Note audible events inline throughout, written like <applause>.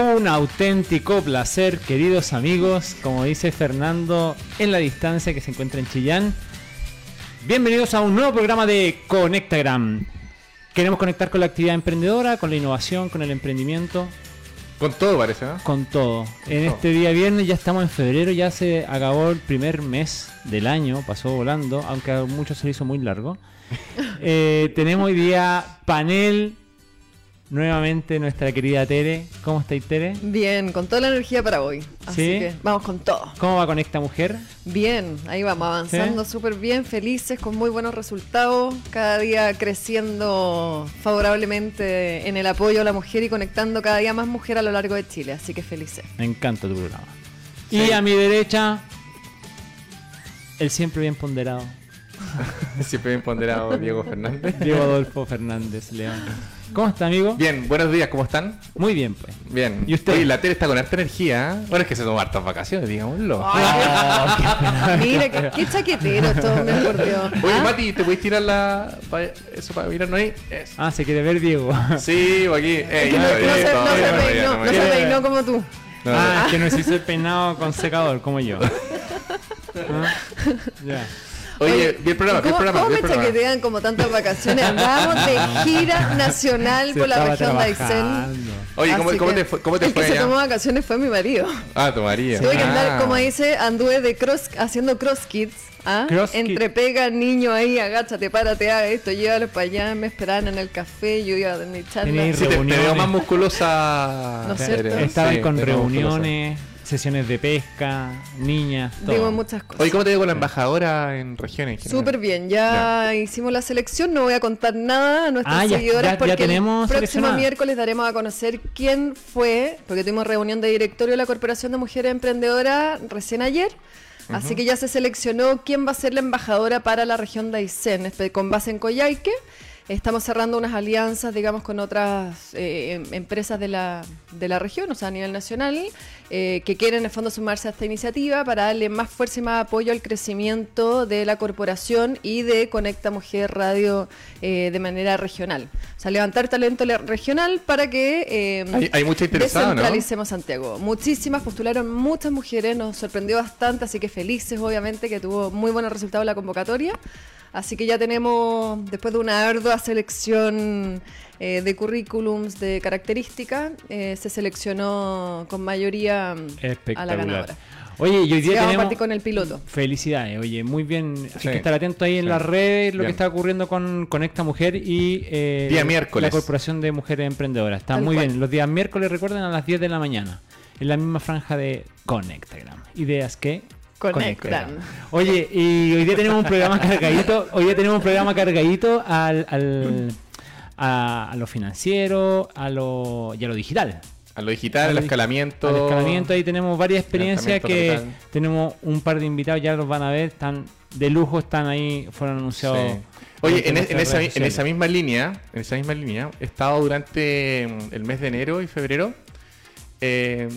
Un auténtico placer, queridos amigos, como dice Fernando en la distancia que se encuentra en Chillán. Bienvenidos a un nuevo programa de Conectagram. Queremos conectar con la actividad emprendedora, con la innovación, con el emprendimiento, Con todo parece, ¿no? con todo. En todo. este día viernes ya estamos en febrero, ya se acabó el primer mes del año, pasó volando, aunque a muchos se le hizo muy largo. <laughs> Eh, tenemos hoy día panel, nuevamente nuestra querida Tere. ¿Cómo estáis Tere? Bien, con toda la energía para hoy. Así ¿Sí? que vamos con todo. ¿Cómo va Conecta Mujer? Bien, ahí vamos avanzando súper bien, felices, con muy buenos resultados, cada día creciendo favorablemente en el apoyo a la mujer y conectando cada día más mujer a lo largo de Chile. Así que felices. Me encanta tu programa. Sí. Y a mi derecha, el siempre bien ponderado, <laughs> Siempre bien ponderado Diego Fernández. Diego Adolfo Fernández León. ¿Cómo está, amigo? Bien, buenos días, ¿cómo están? Muy bien, pues. Bien. ¿Y usted? Oye, la tele está con harta energía. ¿eh? Bueno, es que se tomó hartas vacaciones, digámoslo. <laughs> <laughs> Mira, qué, qué chaquetero esto, hombre, por Dios. Oye, ¿Ah? Mati, ¿te puedes tirar la... pa- eso para mirarnos ahí? Eso. Ah, se quiere ver Diego. <laughs> Sí, o aquí. Ey, no, no se, no se no, peinó, se peinó como tú. ah, es que no se hizo el peinado con secador, como yo. Ah, Ya. Oye, vi el programa, vi el ¿Cómo, programa, cómo el programa. chaquetean como tantas vacaciones? Andábamos de gira nacional Se por la región de Aysén. Oye, ¿cómo, cómo que te fue, cómo te el fue que se allá? tomó vacaciones fue mi marido. Ah, tu María. Tuve que andar, Ah. como dice, anduve de cross, haciendo cross kids. ¿ah? Cross Entre pega, niño ahí, agáchate, párate, haga esto, llévalo para allá, me esperaban en el café, yo iba a mi charla. Sí, te, te veo reuniones. más musculosa. ¿No es cierto? Estaban Sí, con más musculosa. Sesiones de pesca, niñas, todo. Digo muchas cosas. Oye, ¿cómo te digo la embajadora en regiones? Súper bien, ya, hicimos la selección, no voy a contar nada a nuestras Ah, seguidoras ya- ya porque tenemos el próximo miércoles daremos a conocer quién fue, porque tuvimos reunión de directorio de la Corporación de Mujeres Emprendedoras recién ayer, así que ya se seleccionó quién va a ser la embajadora para la región de Aysén, espe- con base en Coyhaique. Estamos cerrando unas alianzas, digamos, con otras eh, em- empresas de la, de la región, o sea, a nivel nacional, eh, que quieren en el fondo sumarse a esta iniciativa para darle más fuerza y más apoyo al crecimiento de la corporación y de Conecta Mujer Radio eh, de manera regional. O sea, levantar talento le- regional para que eh, Hay- hay mucha interesada, ¿no? descentralicemos Santiago. Muchísimas postularon, muchas mujeres, nos sorprendió bastante, así que felices, obviamente, que tuvo muy buenos resultados la convocatoria. Así que ya tenemos, después de una ardua selección eh, de currículums, de características, eh, se seleccionó con mayoría mm, a la ganadora. Oye, y hoy día vamos a tenemos... partir con el piloto. Felicidades, oye, muy bien. Hay Sí, que estar atento ahí en sí. las redes, lo Bien. que está ocurriendo con Conecta Mujer y eh, Día miércoles. la Corporación de Mujeres Emprendedoras. Está Tal muy cual. bien. Los días miércoles, recuerden, a las 10 de la mañana, en la misma franja de Conectagram. Ideas que Conectan. Oye, y hoy día tenemos un programa <laughs> cargadito, hoy día tenemos un programa cargadito al, al- a, a lo financiero, a lo, y a lo digital. A lo digital, Al escalamiento. Al escalamiento ahí tenemos varias experiencias que capital. tenemos un par de invitados, ya los van a ver, están de lujo, están ahí, fueron anunciados. Sí. Oye, en, nuestras en esa, en esa misma línea, en esa misma línea, he estado durante mm, el mes de enero y febrero. eh,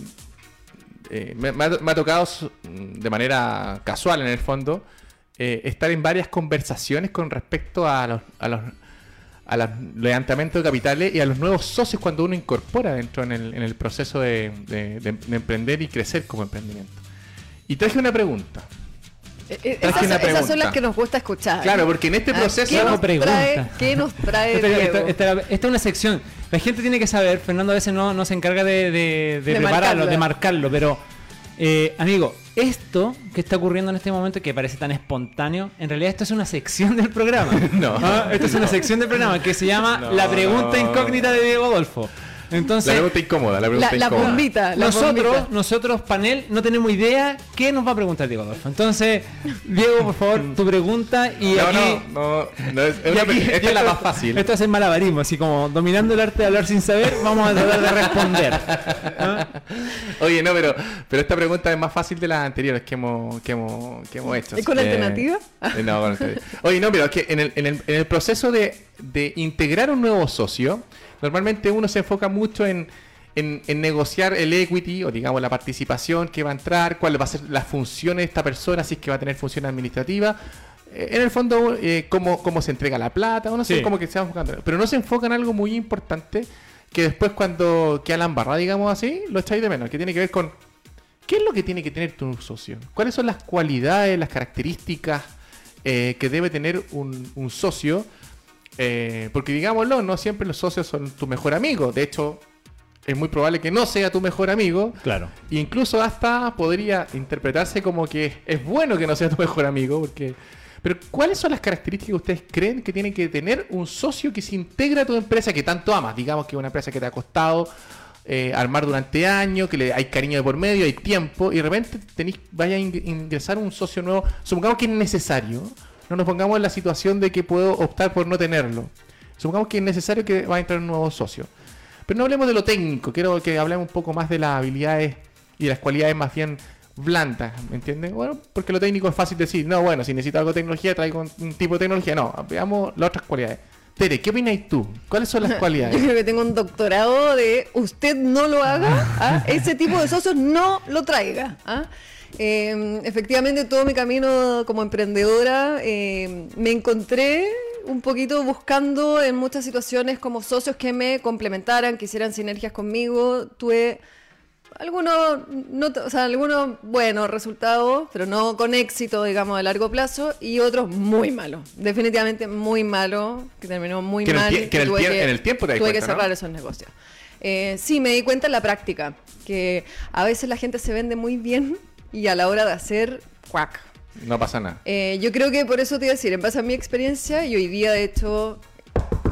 eh, me, ha, tocado de manera casual en el fondo eh, estar en varias conversaciones con respecto a los, a los a los levantamientos de capitales y a los nuevos socios cuando uno incorpora dentro en el, en el proceso de- de emprender y crecer como emprendimiento. Y traje una pregunta. Eh, eh, esas, una esas son las que nos gusta escuchar. Claro, porque en este Ah, proceso... ¿Qué nos, pregunta. trae, ¿Qué nos <laughs> trae Esta, Diego? esta- esta- esta es una sección. La gente tiene que saber, Fernando a veces no, no se encarga de, de- de De prepararlo, marcarlo. de marcarlo, pero eh, amigo, esto que está ocurriendo en este momento que parece tan espontáneo, en realidad esto es una sección del programa. <laughs> No. Ah, Esto es una sección del programa que se llama <laughs> No, La pregunta no. incógnita de Diego Adolfo. La Entonces, pregunta incómoda, la pregunta La, la incómoda. bombita. La nosotros, bombita. nosotros, panel, no tenemos idea qué nos va a preguntar Diego Adolfo. Entonces, Diego, por favor, <laughs> tu pregunta y no, aquí... no, no, no, es, es aquí- esta es la más fácil. Esto es el malabarismo, así como dominando el arte de hablar sin saber, vamos a tratar de responder. ¿Ah? <laughs> Oye, no, pero, pero esta pregunta es más fácil de las anteriores que hemos, que hemos, que hemos hecho. ¿Y con que- alternativa? Eh, No, con alternativa. Oye, no, pero es que en el, en el, en el proceso de, de integrar un nuevo socio, normalmente uno se enfoca mucho en, en, en negociar el equity o digamos la participación que va a entrar, cuál va a ser las funciones de esta persona, si es que va a tener función administrativa. Eh, En el fondo, eh, cómo, cómo se entrega la plata, o no sé, Sí. como que se va enfocando. Pero no se enfoca en algo muy importante que después cuando queda la embarrada, digamos así, lo echáis de menos, que tiene que ver con qué es lo que tiene que tener tu socio, cuáles son las cualidades, las características eh, que debe tener un, un socio, eh, porque digámoslo, no siempre los socios son tu mejor amigo, de hecho es muy probable que no sea tu mejor amigo. Claro. E incluso hasta podría interpretarse como que es bueno que no sea tu <laughs> mejor amigo, porque... Pero ¿cuáles son las características que ustedes creen que tiene que tener un socio que se integra a tu empresa que tanto amas? Digamos que es una empresa que te ha costado eh, armar durante años, que le, hay cariño de por medio, hay tiempo, y de repente tenéis, vaya a ing- ingresar un socio nuevo. Supongamos que es necesario. No nos pongamos en la situación de que puedo optar por no tenerlo. Supongamos que es necesario que va a entrar un nuevo socio. Pero no hablemos de lo técnico, quiero que hablemos un poco más de las habilidades y de las cualidades más bien blandas, ¿me entienden? Bueno, porque lo técnico es fácil decir, no, bueno, si necesito algo de tecnología, traigo un, tipo de tecnología. No, veamos las otras cualidades. Tere, ¿qué opinas tú? ¿Cuáles son las <laughs> Yo cualidades? creo que tengo un doctorado de usted no lo haga, ¿ah? ese tipo de <laughs> socios no lo traiga. ¿ah? Eh, efectivamente, todo mi camino como emprendedora eh, me encontré un poquito buscando en muchas situaciones como socios que me complementaran, que hicieran sinergias conmigo. Tuve algunos, no, o sea, algunos buenos resultados, pero no con éxito, digamos, a largo plazo, y otros muy malos, definitivamente muy malos, que terminó muy Que el mal. tie- que en el tuve tie- en el tiempo te tuve cuenta, que ¿no? cerrar esos negocios. Eh, sí, me di cuenta en la práctica, que a veces la gente se vende muy bien y a la hora de hacer, cuac. No pasa nada. Eh, yo creo que por eso te iba a decir, en base a mi experiencia, y hoy día de hecho,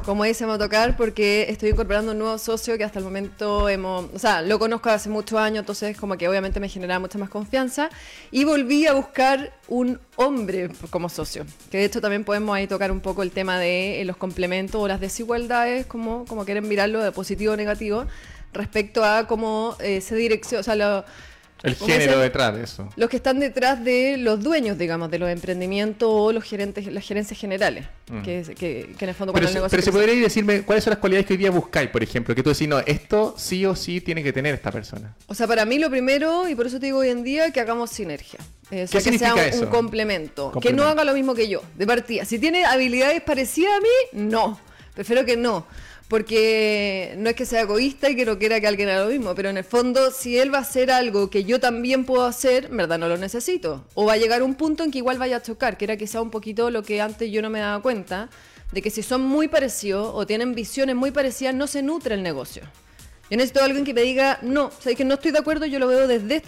como dice, me va a tocar porque estoy incorporando un nuevo socio que hasta el momento hemos, o sea, lo conozco hace muchos años, entonces como que obviamente me genera mucha más confianza, y volví a buscar un hombre como socio, que de hecho también podemos ahí tocar un poco el tema de eh, los complementos o las desigualdades, como, como quieren mirarlo de positivo o negativo, respecto a cómo eh, se direcciona, o sea, lo, El ¿cómo género detrás de eso. los que están detrás de los dueños, digamos, de los emprendimientos o los gerentes, las gerencias generales, Mm. que, que, que en el fondo Pero, cuando el si- negocio pero si crece. podríais decirme cuáles son las cualidades que hoy día buscáis, por ejemplo, que tú decís, no, esto sí o sí tiene que tener esta persona. O sea, para mí lo primero, y por eso te digo hoy en día, que hagamos sinergia. Eh, ¿Qué que sea un, eso? un complemento. Que Complemento. no haga lo mismo que yo, de partida. Si tiene habilidades parecidas a mí, no. Prefiero que no. Porque no es que sea egoísta y que no quiera que alguien haga lo mismo, pero en el fondo, si él va a hacer algo que yo también puedo hacer, en verdad no lo necesito. O va a llegar un punto en que igual vaya a chocar, que era quizá un poquito lo que antes yo no me daba cuenta, de que si son muy parecidos o tienen visiones muy parecidas, no se nutre el negocio. Yo necesito a alguien que me diga, no, sea, que no estoy de acuerdo, yo lo veo desde,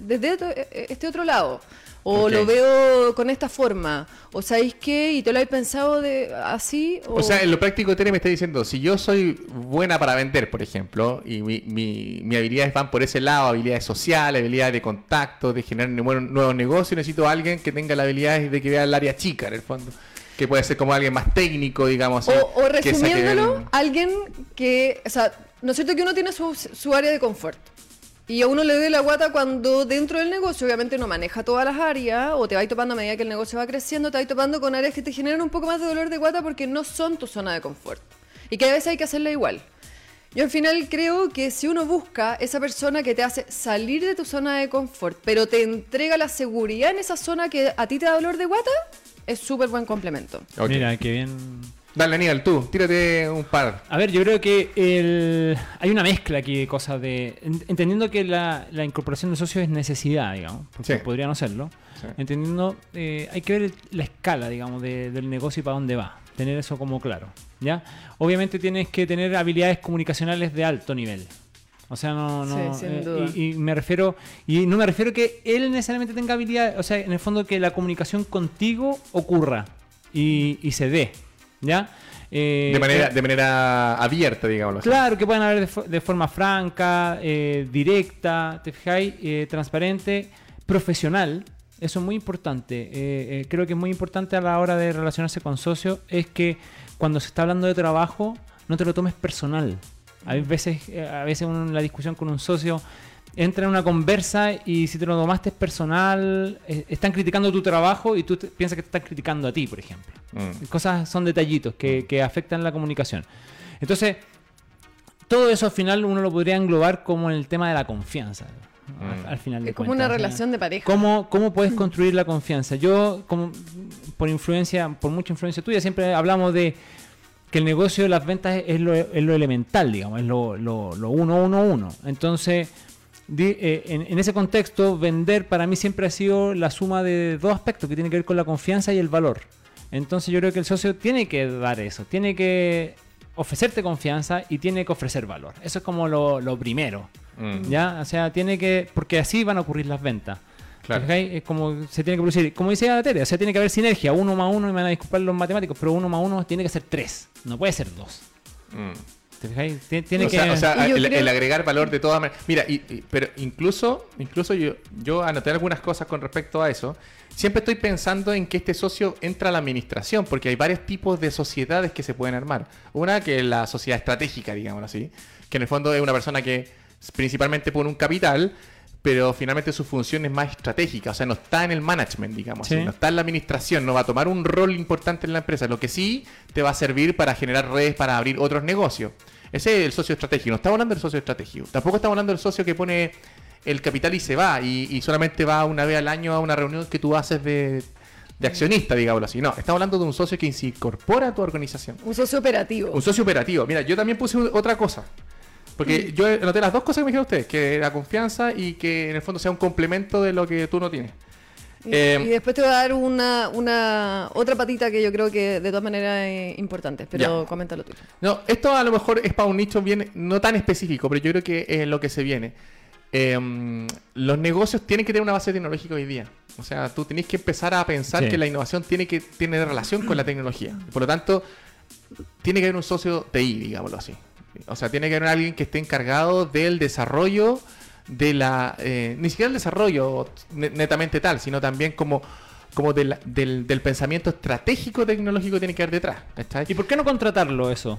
desde eh, este otro lado. O lo veo con esta forma. O sabéis qué, y te lo habéis pensado de así. O, O sea, en lo práctico, Tere me está diciendo, si yo soy buena para vender, por ejemplo, y mi, mi, mis habilidades van por ese lado, habilidades sociales, habilidades de contacto, de generar nuevos, negocios, necesito a alguien que tenga las habilidades de que vea el área chica, en el fondo. Que puede ser como alguien más técnico, digamos así. o, que resumiéndolo, el- alguien que, o sea, ¿no es cierto que uno tiene su, su área de confort? Y a uno le duele la guata cuando dentro del negocio obviamente no maneja todas las áreas o te vais topando a medida que el negocio va creciendo, te vais topando con áreas que te generan un poco más de dolor de guata porque no son tu zona de confort. Y que a veces hay que hacerla igual. Yo al final creo que si uno busca esa persona que te hace salir de tu zona de confort, pero te entrega la seguridad en esa zona que a ti te da dolor de guata, es súper buen complemento. Ok. Mira, qué bien. Dale, Aníbal, tú, tírate un par. A ver, yo creo que el... hay una mezcla aquí de cosas de... en- Entendiendo que la, la incorporación de socios es necesidad, digamos, porque Sí. podría no serlo. Sí. Entendiendo, eh, hay que ver la escala, digamos, de- del negocio y para dónde va. Tener eso como claro, ¿ya? Obviamente tienes que tener habilidades comunicacionales de alto nivel. O sea, no... no Sí, sin eh, duda. y, y me refiero... Y no me refiero que él necesariamente tenga habilidades... O sea, en el fondo que la comunicación contigo ocurra y, y se dé, ¿ya? Eh, De manera, eh, de manera abierta, digámoslo así. Claro, que pueden haber de, fo- de forma franca, eh, directa, ¿te fijáis? Eh, transparente, profesional. Eso es muy importante. Creo que es muy importante a la hora de relacionarse con socios es que cuando se está hablando de trabajo no te lo tomes personal. Hay veces, a veces uno la discusión con un socio entra en una conversa y si te lo tomaste personal, eh, están criticando tu trabajo y tú te- piensas que te están criticando a ti, por ejemplo. Mm. Cosas son detallitos que, que afectan la comunicación. Entonces, todo eso al final uno lo podría englobar como en el tema de la confianza. Mm. al final de Es como cuentas. una relación de pareja. ¿Cómo, ¿Cómo puedes <laughs> construir la confianza? Yo, como por influencia, por mucha influencia tuya, siempre hablamos de que el negocio de las ventas es, es lo, es lo elemental, digamos, es lo, lo, lo uno, uno, uno. Entonces, en, en ese contexto, vender para mí siempre ha sido la suma de dos aspectos que tienen que ver con la confianza y el valor. Entonces yo creo que el socio tiene que dar eso, tiene que ofrecerte confianza y tiene que ofrecer valor. Eso es como lo, lo primero. Mm. ¿Ya? O sea, tiene que. Porque así van a ocurrir las ventas. Claro. Es como se tiene que producir. Como dice la Tere, o sea, tiene que haber sinergia. Uno más uno, y me van a disculpar los matemáticos, pero uno más uno tiene que ser tres. No puede ser dos. Mm. ¿Te fijáis? Tie- Tiene o que. sea, o el, creo- el agregar valor de todas maneras. Mira, y, y- pero incluso, incluso yo, yo anoté algunas cosas con respecto a eso. Siempre estoy pensando en que este socio entra a la administración, porque hay varios tipos de sociedades que se pueden armar. Una que es la sociedad estratégica, digámoslo así, que en el fondo es una persona que principalmente pone un capital, pero finalmente su función es más estratégica, o sea, no está en el management, digamos, Sí. así, no está en la administración, no va a tomar un rol importante en la empresa, lo que sí te va a servir para generar redes para abrir otros negocios. Ese es el socio estratégico, no estamos hablando del socio estratégico, tampoco estamos hablando del socio que pone el capital y se va y, y solamente va una vez al año a una reunión que tú haces de, de accionista, digámoslo así. No, estamos hablando de un socio que se incorpora a tu organización. Un socio operativo. Un socio operativo. Mira, yo también puse otra cosa. Porque yo anoté las dos cosas que me dijeron ustedes, que la confianza y que en el fondo sea un complemento de lo que tú no tienes. Y, Eh, y después te voy a dar una, una otra patita que yo creo que de todas maneras es importante, pero Ya. coméntalo tú. No, esto a lo mejor es para un nicho bien, no tan específico, pero yo creo que es lo que se viene. Eh, los negocios tienen que tener una base tecnológica hoy día. O sea, tú tenés que empezar a pensar Sí. que la innovación tiene que tener relación con la tecnología. Por lo tanto, tiene que haber un socio TI, digámoslo así. O sea, tiene que haber alguien que esté encargado del desarrollo de la... eh, ni siquiera el desarrollo ne- netamente tal, sino también como, como del, del pensamiento estratégico tecnológico tiene que haber detrás. ¿Y por qué no contratarlo eso?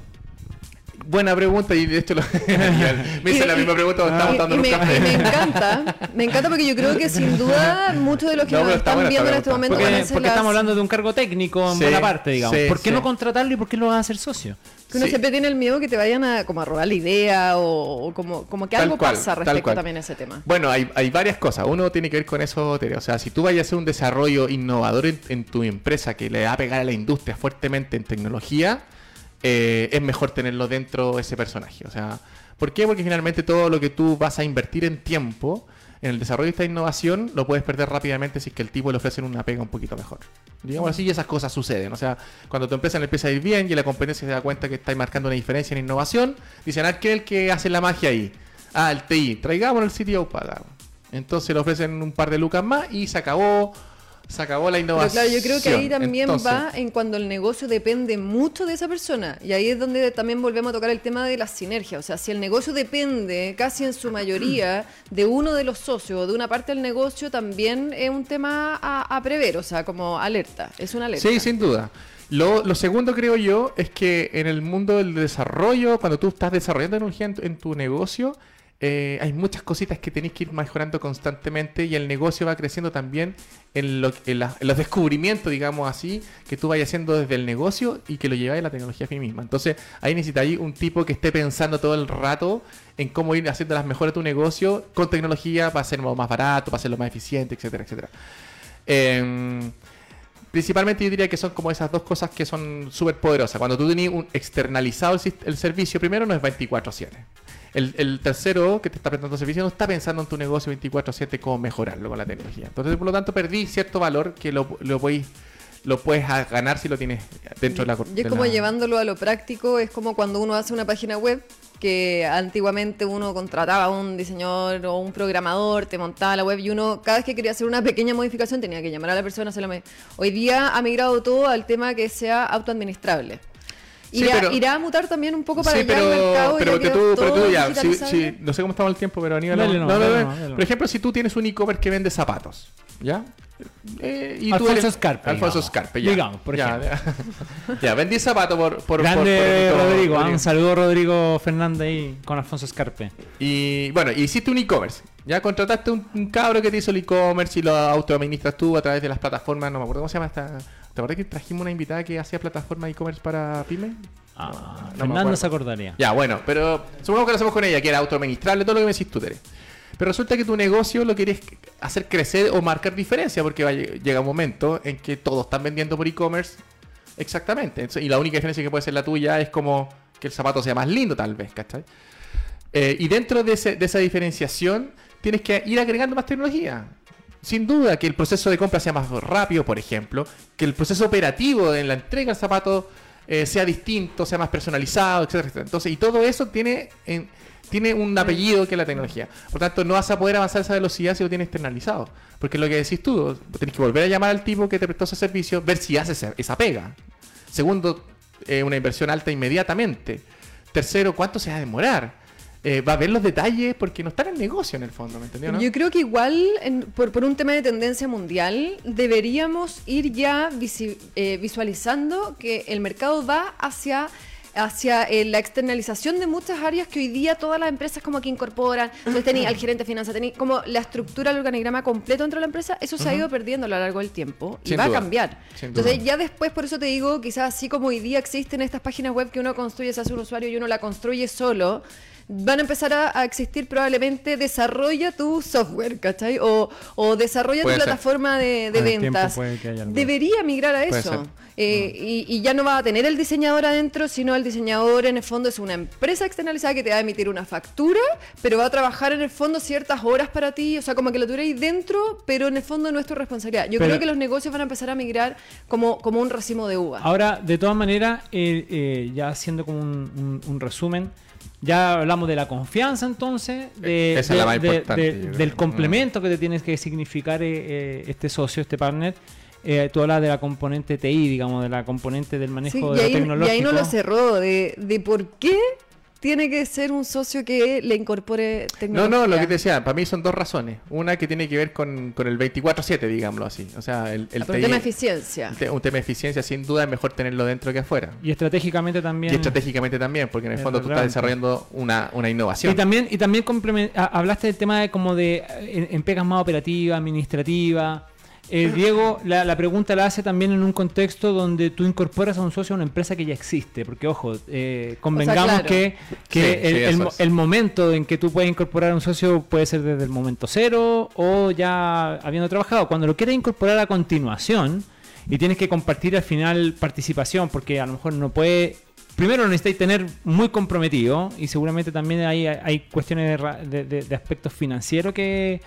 Buena pregunta y de hecho lo- <laughs> me hice la misma pregunta cuando estábamos dando me, café. y me encanta, me encanta porque yo creo que sin duda muchos de los que No, nos están buena viendo en este momento Porque, van a porque las- estamos hablando de un cargo técnico en Sí, buena parte, digamos. sí, ¿Por qué sí. no contratarlo y por qué lo vas a hacer socio? que uno Sí. siempre tiene el miedo que te vayan a como a robar la idea o, o como, como que Tal algo cual, pasa respecto también a ese tema. Bueno, hay, hay varias cosas. Uno tiene que ver con eso, Tere. O sea, si tú vayas a hacer un desarrollo innovador en, en tu empresa que le va a pegar a la industria fuertemente en tecnología, eh, es mejor tenerlo dentro ese personaje. O sea, ¿por qué? Porque finalmente todo lo que tú vas a invertir en tiempo en el desarrollo de esta innovación lo puedes perder rápidamente si es que el tipo le ofrecen una pega un poquito mejor. Digamos así, y esas cosas suceden. O sea, cuando tu empresa le empieza a ir bien y la competencia se da cuenta que está marcando una diferencia en innovación, dicen, ah, ¿qué es el que hace la magia ahí? Ah, el TI, traigamos el CTO para. Entonces le ofrecen un par de lucas más y se acabó, se acabó la Pero innovación. claro, yo creo que ahí también Entonces, va en cuando el negocio depende mucho de esa persona. Y ahí es donde también volvemos a tocar el tema de la sinergia. O sea, si el negocio depende casi en su mayoría <clears throat> de uno de los socios o de una parte del negocio, también es un tema a, a prever. O sea, como alerta. Es una alerta. Sí, sin duda. Lo, lo segundo, creo yo, es que en el mundo del desarrollo, cuando tú estás desarrollando tecnología en tu, en tu negocio, eh, hay muchas cositas que tenéis que ir mejorando constantemente y el negocio va creciendo también en, los descubrimientos, digamos así, que tú vayas haciendo desde el negocio y que lo lleváis a la tecnología a sí misma. Entonces, ahí necesitáis un tipo que esté pensando todo el rato en cómo ir haciendo las mejoras de tu negocio con tecnología para hacerlo más barato, para hacerlo más eficiente, etcétera, etcétera. Em, Principalmente yo diría que son como esas dos cosas que son súper poderosas. Cuando tú tenías un externalizado el, el servicio, primero no es 24/7. El, el tercero que te está prestando servicio no está pensando en tu negocio 24/7 cómo mejorarlo con la tecnología. Entonces, por lo tanto, perdí cierto valor que lo, lo, podéis- lo puedes ganar si lo tienes dentro de la... cor- Y es de como la- llevándolo a lo práctico, es como cuando uno hace una página web que antiguamente uno contrataba a un diseñador o un programador, te montaba la web y uno cada vez que quería hacer una pequeña modificación tenía que llamar a la persona. hacerla me- Hoy día ha migrado todo al tema que sea autoadministrable. Sí, Irá, pero- irá a mutar también un poco para Sí, pero, el mercado. pero ya que que tú, pero tú ya, si- digitalizable. si- no sé cómo estamos el tiempo, pero Aníbal, no, no, no, Por ejemplo, si tú tienes un e-commerce que vende zapatos, ¿ya? Eh, y Alfonso eres- Scarpe, Alfonso digamos. Scarpe, ya. Digamos, por ya, ejemplo. Ya, <laughs> ya, vendí zapatos por, por, Grande por- por- Rodrigo, ah, Rodrigo. un saludo Rodrigo Fernández ahí con Alfonso Escarpe. Y bueno, hiciste un e-commerce. Ya contrataste un, un cabro que te hizo el e-commerce y lo autoadministras tú a través de las plataformas. No me acuerdo cómo se llama esta. ¿Te acuerdas que trajimos una invitada que hacía plataforma e-commerce para pyme? Ah, no Fernando acuerdo. se acordaría. Ya, bueno, pero supongamos que lo hacemos con ella, que era autoadministrable, todo lo que me decís tú, Tere. Pero resulta que tu negocio lo quieres hacer crecer o marcar diferencia, porque va llega un momento en que todos están vendiendo por e-commerce Exactamente. Y la única diferencia que puede ser la tuya es como que el zapato sea más lindo, tal vez, ¿cachai? Eh, y dentro de, esa diferenciación, tienes que ir agregando más tecnología. Sin duda, que el proceso de compra sea más rápido, por ejemplo, que el proceso operativo en la entrega del zapato eh, sea distinto, sea más personalizado, etcétera. Entonces, y todo eso tiene, en- tiene un apellido que es la tecnología. Por tanto, no vas a poder avanzar esa velocidad si lo tienes externalizado. Porque lo que decís tú, tienes que volver a llamar al tipo que te prestó ese servicio, ver si hace esa, pega. Segundo, eh, una inversión alta inmediatamente. Tercero, ¿cuánto se va a demorar? Eh, va a ver los detalles porque no está en el negocio en el fondo, ¿me entendió? Yo creo que igual, en- por, un tema de tendencia mundial, deberíamos ir ya eh, visualizando que el mercado va hacia hacia eh, la externalización de muchas áreas que hoy día todas las empresas como que incorporan. Entonces tenéis al gerente de finanzas, tenéis como la estructura, el organigrama completo dentro de la empresa, eso se ha ido perdiendo a lo largo del tiempo y Sin va duda, a cambiar. sin Entonces duda. ya después, por eso te digo, quizás así como hoy día existen estas páginas web que uno construye, se hace un usuario y uno la construye solo, van a empezar a, a existir probablemente desarrolla tu software, ¿cachai? O, o desarrolla Puede tu ser. plataforma de, ventas. Debería migrar a eso. Ser. Mm. Eh, y, y ya no va a tener el diseñador adentro, sino el diseñador en el fondo es una empresa externalizada que te va a emitir una factura, pero va a trabajar en el fondo ciertas horas para ti, o sea, como que lo tuvierais dentro, pero en el fondo no es tu responsabilidad. Yo Pero- creo que los negocios van a empezar a migrar como, como un racimo de uva. Ahora, de todas maneras, eh, eh, ya haciendo como un, un- un resumen, ya hablamos de la confianza entonces, de, Esa es de- la más de- importante, de- yo creo. del complemento que te tienes que significar eh, eh, este socio, este partner. Eh, tú hablas de la componente TI, digamos, de la componente del manejo Sí, de y, ahí, y ahí no lo cerró, de, de por qué tiene que ser un socio que le incorpore No, tecnología. no, lo que te decía, para mí son dos razones. Una que tiene que ver con, con el 24-7, digámoslo así. O sea, el, el Por un TI tema de eficiencia. un te- un tema de eficiencia, sin duda es mejor tenerlo dentro que afuera. Y estratégicamente también. Y estratégicamente también, porque en el Es fondo tú estás relevante. desarrollando una, una innovación. Y también, y también hablaste del tema de como de en, en pegas más operativas, administrativas. Eh, Diego, la, la pregunta la hace también en un contexto donde tú incorporas a un socio a una empresa que ya existe. Porque, ojo, eh, convengamos claro. que, que Sí, el, sí, el eso mo- es. el momento en que tú puedes incorporar a un socio puede ser desde el momento cero o ya habiendo trabajado. Cuando lo quieres incorporar a continuación y tienes que compartir al final participación, porque a lo mejor no puede primero lo necesitáis tener muy comprometido y seguramente también hay, hay cuestiones de, de- de- aspectos financieros que,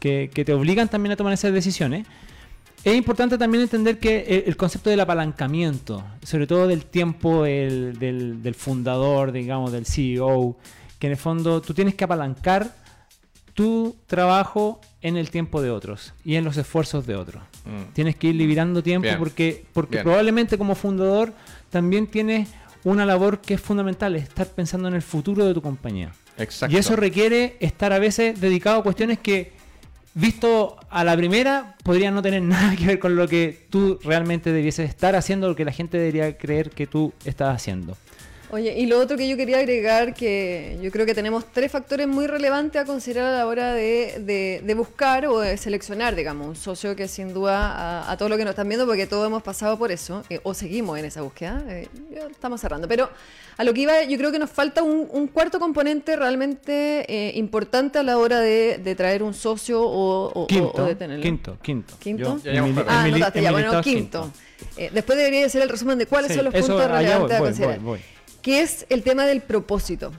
que- que te obligan también a tomar esas decisiones. Es importante también entender que el, el concepto del apalancamiento, sobre todo del tiempo el- del, del fundador, digamos, del CEO, que en el fondo tú tienes que apalancar tu trabajo en el tiempo de otros y en los esfuerzos de otros. Mm. Tienes que ir liberando tiempo Bien. porque, porque Bien. probablemente como fundador también tienes una labor que es fundamental, estar pensando en el futuro de tu compañía. Exacto. Y eso requiere estar a veces dedicado a cuestiones que, visto a la primera, podrían no tener <laughs> nada que ver con lo que tú realmente debieses estar haciendo, lo que la gente debería creer que tú estás haciendo. Oye, y lo otro que yo quería agregar, que yo creo que tenemos tres factores muy relevantes a considerar a la hora de, de- de buscar o de seleccionar, digamos, un socio que sin duda a, a todo lo que nos están viendo, porque todos hemos pasado por eso, eh, o seguimos en esa búsqueda, eh, ya estamos cerrando. Pero a lo que iba, yo creo que nos falta un, un cuarto componente realmente eh, importante a la hora de, de traer un socio o, o- Quinto, o de tenerlo. quinto, quinto. ¿Quinto? Cuatro. Ah, anotaste ya, bueno, quinto. Eh, después debería ser el resumen de cuáles Sí, son los eso, puntos relevantes voy, a voy, considerar. voy, voy. Que es el tema del propósito.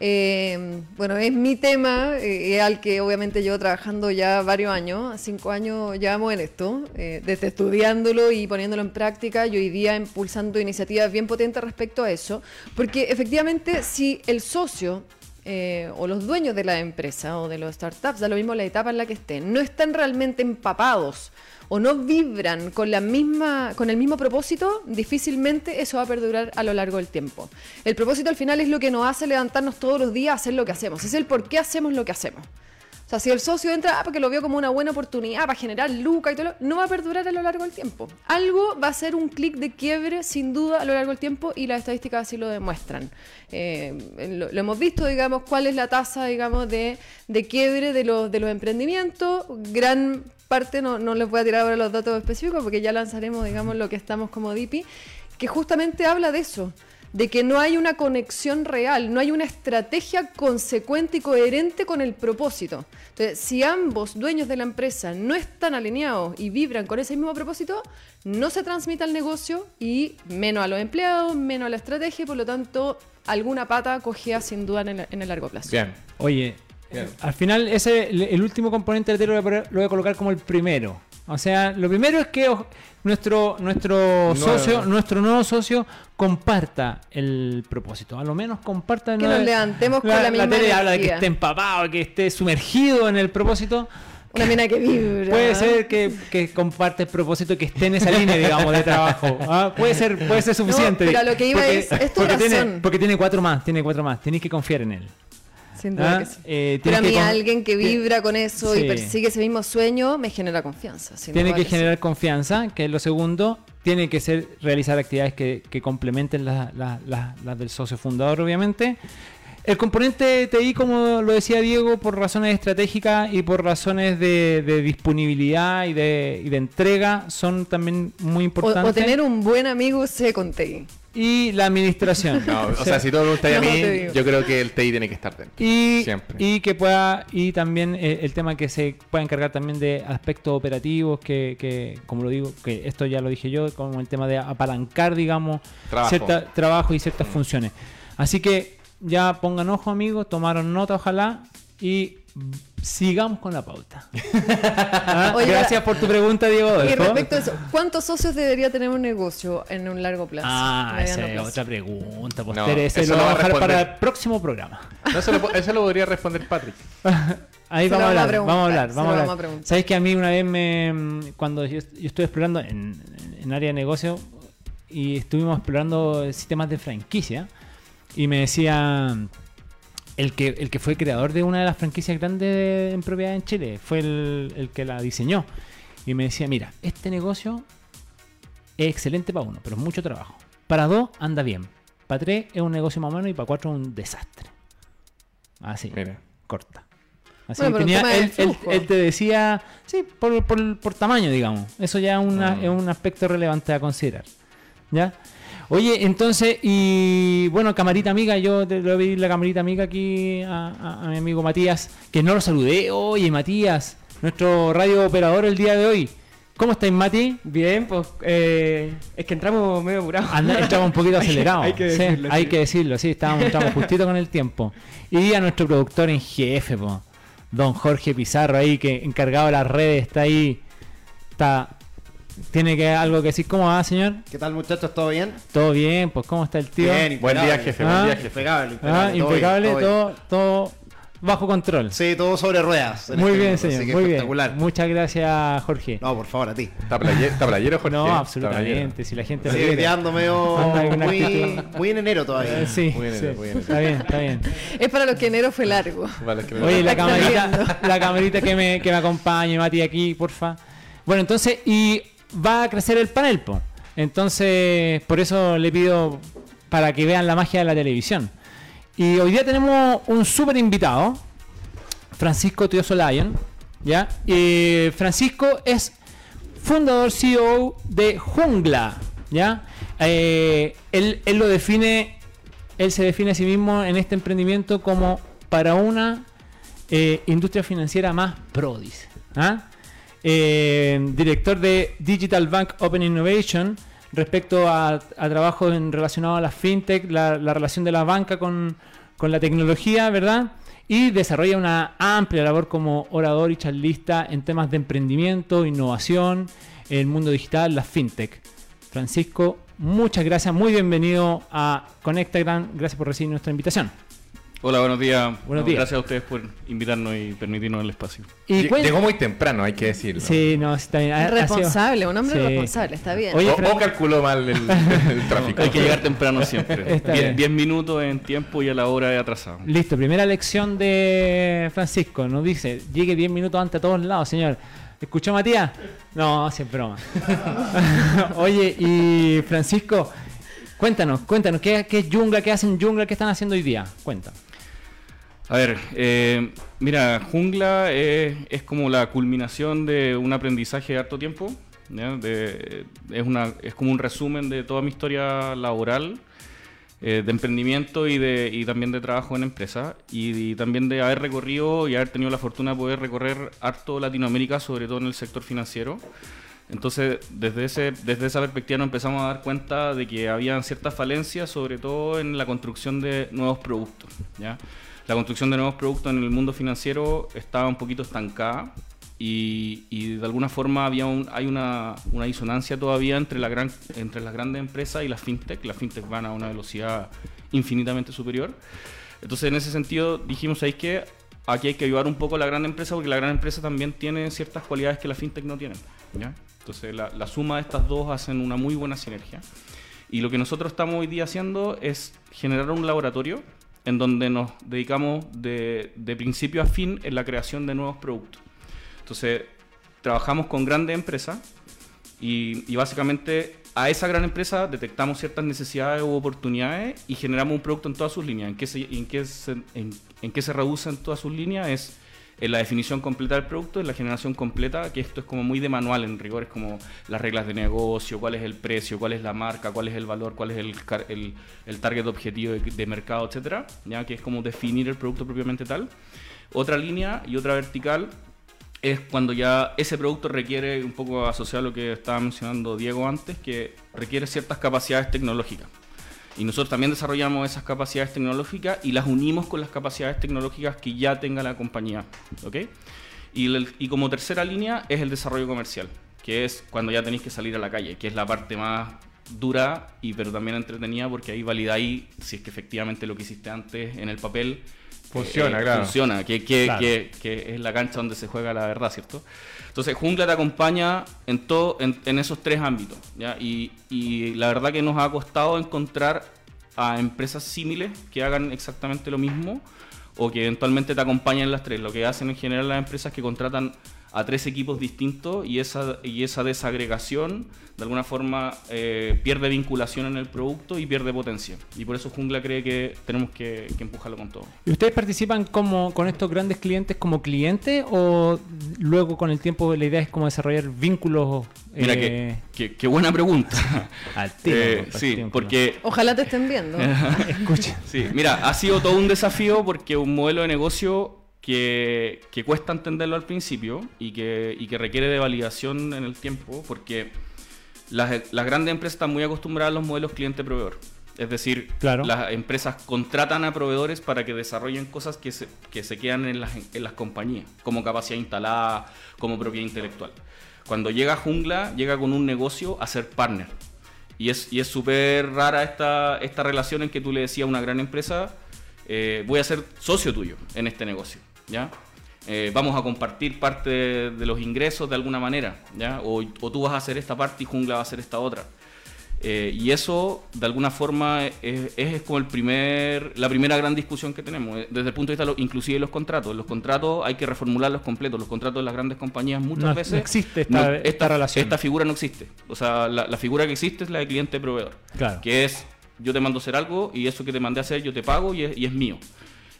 Eh, bueno, es mi tema, eh, al que obviamente llevo trabajando ya varios años, cinco años llevamos en esto, eh, desde estudiándolo y poniéndolo en práctica y hoy día impulsando iniciativas bien potentes respecto a eso, porque efectivamente si el socio eh, o los dueños de la empresa o de los startups, da lo mismo la etapa en la que estén, no están realmente empapados o no vibran con la misma con el mismo propósito, difícilmente eso va a perdurar a lo largo del tiempo. El propósito al final es lo que nos hace levantarnos todos los días a hacer lo que hacemos, es el por qué hacemos lo que hacemos. O sea, si el socio entra ah, porque lo vio como una buena oportunidad para generar lucas y todo, lo- no va a perdurar a lo largo del tiempo. Algo va a ser un clic de quiebre, sin duda, a lo largo del tiempo y las estadísticas así lo demuestran. Eh, lo, lo hemos visto, digamos, cuál es la tasa, digamos, de, de quiebre de los, de los emprendimientos. Gran parte, no, no les voy a tirar ahora los datos específicos porque ya lanzaremos, digamos, lo que estamos como DIPI, que justamente habla de eso de que no hay una conexión real, no hay una estrategia consecuente y coherente con el propósito. Entonces, si ambos dueños de la empresa no están alineados y vibran con ese mismo propósito, no se transmite al negocio y menos a los empleados, menos a la estrategia y por lo tanto alguna pata cogea sin duda en el, en el largo plazo. Bien. Oye, Bien. al final ese el, último componente del lo voy, a poner- lo voy a colocar como el primero. O sea, lo primero es que nuestro nuestro socio, nuestro nuevo socio comparta el propósito. A lo menos comparta Que nos levantemos con la misma tele habla de que esté empapado, que esté sumergido en el propósito. Una mina que vibra. Puede ser que, que comparte el propósito y que esté en esa línea, digamos, de trabajo. Ah, Puede ser, puede ser suficiente. pero a lo que iba es- es tu porque razón. Tiene, porque tiene cuatro más, tiene cuatro más. Tenéis que confiar en él. Sin duda Ah, que sí. eh, Pero a mí alguien que vibra con eso Sí. y persigue ese mismo sueño me genera confianza. Tiene que sí. generar confianza, que es lo segundo. Tiene que ser realizar actividades que, que complementen las del socio fundador, obviamente. El componente TI, como lo decía Diego, por razones estratégicas y por razones de, de disponibilidad y de, y de entrega, son también muy importantes. o tener un buen amigo se con TI. Y la administración. No, o sea, si todo me gusta a No, mí, yo creo que el TI tiene que estar dentro. Y, Siempre. y que pueda, y también eh, el tema que se pueda encargar también de aspectos operativos, que, que, como lo digo, que esto ya lo dije yo, como el tema de apalancar, digamos, Trabajo. cierta- trabajo y ciertas funciones. Así que ya pongan ojo, amigos, tomaron nota, ojalá, y sigamos con la pauta. <laughs> Ah, Oye, Gracias por tu pregunta, Diego. Y Adolfo. respecto a eso, ¿cuántos socios debería tener un negocio en un largo plazo? Ah, esa es otra pregunta. Pues No, Tere, ese eso lo lo vamos a va a dejar para el próximo programa. No, eso, lo, eso lo podría responder Patrick. <laughs> Ahí vamos a vamos a hablar, vamos a hablar, vamos a vamos a hablar. Sabes que a mí una vez me cuando yo, yo estuve explorando en, en área de negocio y estuvimos explorando sistemas de franquicia y me decía el que el que fue creador de una de las franquicias grandes en propiedad en Chile, fue el, el que la diseñó y me decía, mira, este negocio es excelente para uno, pero es mucho trabajo. Para dos anda bien. Para tres es un negocio más o menos y para cuatro es un desastre. Así Mira. corta. Así Bueno, que tenía, él, él- flujo. él te decía, sí, por, por- por tamaño, digamos. Eso ya es, una- Mm. es un aspecto relevante a considerar. ¿Ya? Oye, entonces, y bueno, camarita amiga, yo te voy a pedir la camarita amiga aquí a, a- a mi amigo Matías, que no lo saludé. Oye, Matías, nuestro radio operador el día de hoy. ¿Cómo estáis, Mati? Bien, pues eh, es que entramos medio apurados. Estamos un poquito <laughs> Hay que- acelerados. hay que Sí, decirlo, hay sí. que decirlo, sí, estábamos, estamos justito con el tiempo. Y a nuestro productor en jefe, po, don Jorge Pizarro ahí, que encargado de las redes, está ahí. Está. ¿Tiene que algo que decir? ¿Cómo va, señor? ¿Qué tal muchachos? ¿Todo bien? ¿Todo bien? Pues, ¿cómo está el tío? Bien, Buen impecable. día, jefe. Ah. Buen día, jefe. Impecable, impecable. Ah, todo bien, impecable, todo bien. todo, todo bajo control. Sí, todo sobre ruedas. en muy este bien, mundo, señor, así que muy bien. espectacular. Muchas gracias, Jorge. No, por favor, a ti. ¿Está playe- está playero, Jorge? No, absolutamente. Si la gente lo Sigue quedando medio muy, en enero todavía. Eh, sí, Muy bien, sí. muy bien. está bien, está bien. Es para los que enero fue largo. que Oye, la camarita, la camarita que me, que me acompañe, Mati, aquí, porfa. Bueno, entonces, y va a crecer el panel. Entonces, por eso le pido para que vean la magia de la televisión. Y hoy día tenemos un súper invitado, Francisco Tioso Lyon, ¿ya? Francisco es fundador CEO de Jungla, ¿ya? Eh, él, él lo define, él se define a sí mismo en este emprendimiento como para una eh, industria financiera más pro, dice. ¿ah? Director de Digital Bank Open Innovation respecto a, a trabajos relacionados a la fintech, la, la relación de la banca con, con la tecnología, ¿verdad? Y desarrolla una amplia labor como orador y charlista en temas de emprendimiento, innovación, el mundo digital, la fintech. Francisco, muchas gracias, muy bienvenido a Conectagram, gracias por recibir nuestra invitación. Hola, buenos días. Buenos días. Gracias a ustedes por invitarnos y permitirnos el espacio. Y Lle- Llegó muy temprano, hay que decirlo. Sí, no, está bien. Sido- Responsable, un hombre Sí. responsable, está bien. Oye, O, Fran- o calculó mal el, <laughs> el tráfico. Hay que llegar temprano siempre. <laughs> Está bien. Die- Diez minutos en tiempo y a la hora de atrasado. Listo, primera lección de Francisco. Nos dice, llegue 10 minutos antes a todos lados, señor. ¿Escuchó Matías? No, es broma. <laughs> Oye, y Francisco, cuéntanos, cuéntanos, ¿qué, qué es Jungla? ¿Qué hacen Jungla? ¿Qué están haciendo hoy día? Cuenta. A ver, eh, mira, Jungla es, es como la culminación de un aprendizaje de harto tiempo. ¿ya? De- es, una, es como un resumen de toda mi historia laboral. eh, de emprendimiento y, de, y también de trabajo en empresa y, y también de haber recorrido y haber tenido la fortuna de poder recorrer harto Latinoamérica, sobre todo en el sector financiero. Entonces, desde, ese, desde esa perspectiva nos empezamos a dar cuenta de que habían ciertas falencias, sobre todo en la construcción de nuevos productos. ¿ya? La construcción de nuevos productos en el mundo financiero estaba un poquito estancada y, y de alguna forma había un- hay una, una disonancia todavía entre, la gran, entre las grandes empresas y las fintech. Las fintech van a una velocidad infinitamente superior. Entonces, en ese sentido, dijimos, ahí que aquí hay que ayudar un poco a la gran empresa porque la gran empresa también tiene ciertas cualidades que la fintech no tienen. ¿ya? Entonces, la, la suma de estas dos hacen una muy buena sinergia. Y lo que nosotros estamos hoy día haciendo es generar un laboratorio en donde nos dedicamos de, de principio a fin en la creación de nuevos productos. Entonces, trabajamos con grandes empresas y, y básicamente a esa gran empresa detectamos ciertas necesidades u oportunidades y generamos un producto en todas sus líneas. ¿En qué se, en qué se, en, en qué se reduce en todas sus líneas? Es en la definición completa del producto, en la generación completa, que esto es como muy de manual en rigor, es como las reglas de negocio, cuál es el precio, cuál es la marca, cuál es el valor, cuál es el, el, el target objetivo de, de mercado, etcétera, ya que es como definir el producto propiamente tal. Otra línea y otra vertical es cuando ya ese producto requiere, un poco asociado a lo que estaba mencionando Diego antes, que requiere ciertas capacidades tecnológicas. Y nosotros también desarrollamos esas capacidades tecnológicas y las unimos con las capacidades tecnológicas que ya tenga la compañía. ¿ok? Y, y como tercera línea es el desarrollo comercial, que es cuando ya tenéis que salir a la calle, que es la parte más dura y pero también entretenida porque ahí validáis si es que efectivamente lo que hiciste antes en el papel Funciona, claro. funciona, que, que, Claro. que, que es la cancha donde se juega la verdad, ¿cierto? Entonces, Jungla te acompaña en, todo, en, en esos tres ámbitos, ¿ya? Y, y la verdad que nos ha costado encontrar a empresas similares que hagan exactamente lo mismo o que eventualmente te acompañen en las tres. Lo que hacen en general las empresas es que contratan a tres equipos distintos y esa, y esa desagregación de alguna forma eh, pierde vinculación en el producto y pierde potencia. Y por eso Jungla cree que tenemos que, que empujarlo con todo. ¿Y ustedes participan como con estos grandes clientes como clientes o luego con el tiempo la idea es como desarrollar vínculos Mira, eh, qué, qué- qué buena pregunta. <laughs> al Eh, al sí, tiempo? porque Ojalá te estén viendo. <laughs> Escucha. Sí, mira, ha sido todo un desafío porque un modelo de negocio que, que cuesta entenderlo al principio y que, y que requiere de validación en el tiempo porque las, las grandes empresas están muy acostumbradas a los modelos cliente-proveedor. Es decir, Claro. las empresas contratan a proveedores para que desarrollen cosas que se, que se quedan en las, en las compañías, como capacidad instalada, como propiedad intelectual. Cuando llega Jungla, llega con un negocio a ser partner. Y es y es súper rara esta, esta relación en que tú le decías a una gran empresa, eh, voy a ser socio tuyo en este negocio, ¿ya? Eh, vamos a compartir parte de, de los ingresos de alguna manera, ¿ya? O, o tú vas a hacer esta parte y Jungla va a hacer esta otra. Eh, y eso, de alguna forma, es, es como el primer, la primera gran discusión que tenemos, eh, desde el punto de vista lo- inclusive de los contratos. Los contratos hay que reformularlos completos. Los contratos de las grandes compañías muchas No- veces... no existe esta- esta relación. Esta figura no existe. O sea, la, la figura que existe es la de cliente-proveedor. Claro. Que es, yo te mando a hacer algo y eso que te mandé a hacer yo te pago y es, y es mío.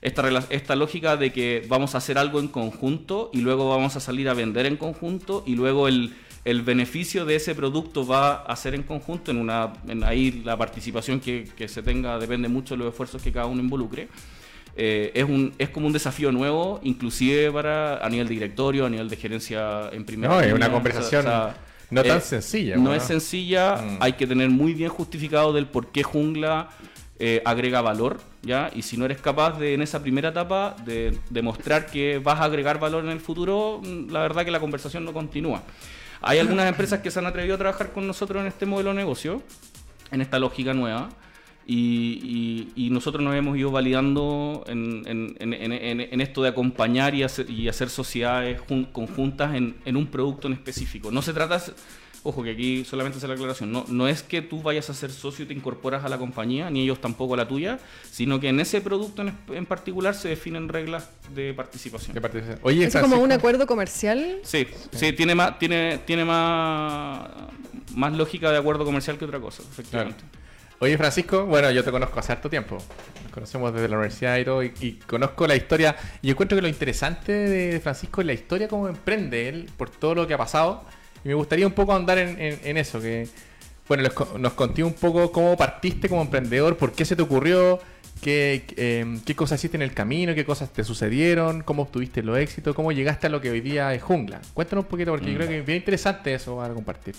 Esta, esta lógica de que vamos a hacer algo en conjunto y luego vamos a salir a vender en conjunto y luego el, el beneficio de ese producto va a ser en conjunto, en una en ahí la participación que, que se tenga depende mucho de los esfuerzos que cada uno involucre. Eh, es, un, es como un desafío nuevo, inclusive para a nivel de directorio, a nivel de gerencia en primera No, es una o sea, conversación o sea, no tan eh, sencilla. No ¿no? es sencilla, Mm. hay que tener muy bien justificado del por qué jungla eh, agrega valor, ¿ya? Y si no eres capaz de en esa primera etapa de demostrar que vas a agregar valor en el futuro, mm, la verdad que la conversación no continúa. Hay algunas <laughs> empresas que se han atrevido a trabajar con nosotros en este modelo de negocio, en esta lógica nueva. Y, y- y nosotros nos hemos ido validando en, en- esto de acompañar y hacer, y hacer sociedades jun- conjuntas en un producto en específico. No se trata, ojo que aquí solamente hacer la aclaración, no, no es que tú vayas a ser socio y te incorporas a la compañía, ni ellos tampoco a la tuya, sino que en ese producto en, en particular se definen reglas de participación. De participación. Oye, Es como un Francisco, acuerdo comercial. Sí, sí, tiene más, tiene, tiene más, más lógica de acuerdo comercial que otra cosa, efectivamente. Oye, Francisco, bueno, yo te conozco hace harto tiempo. Nos conocemos desde la universidad y todo, y, y conozco la historia. Y encuentro que lo interesante de Francisco es la historia, cómo emprende él, por todo lo que ha pasado. Y me gustaría un poco andar en, eso, que Bueno, nos conté un poco cómo partiste como emprendedor, por qué se te ocurrió, qué, eh, qué cosas hiciste en el camino, qué cosas te sucedieron, cómo obtuviste los éxitos, cómo llegaste a lo que hoy día es Jungla. Cuéntanos un poquito, porque yo creo que es bien interesante eso para compartir.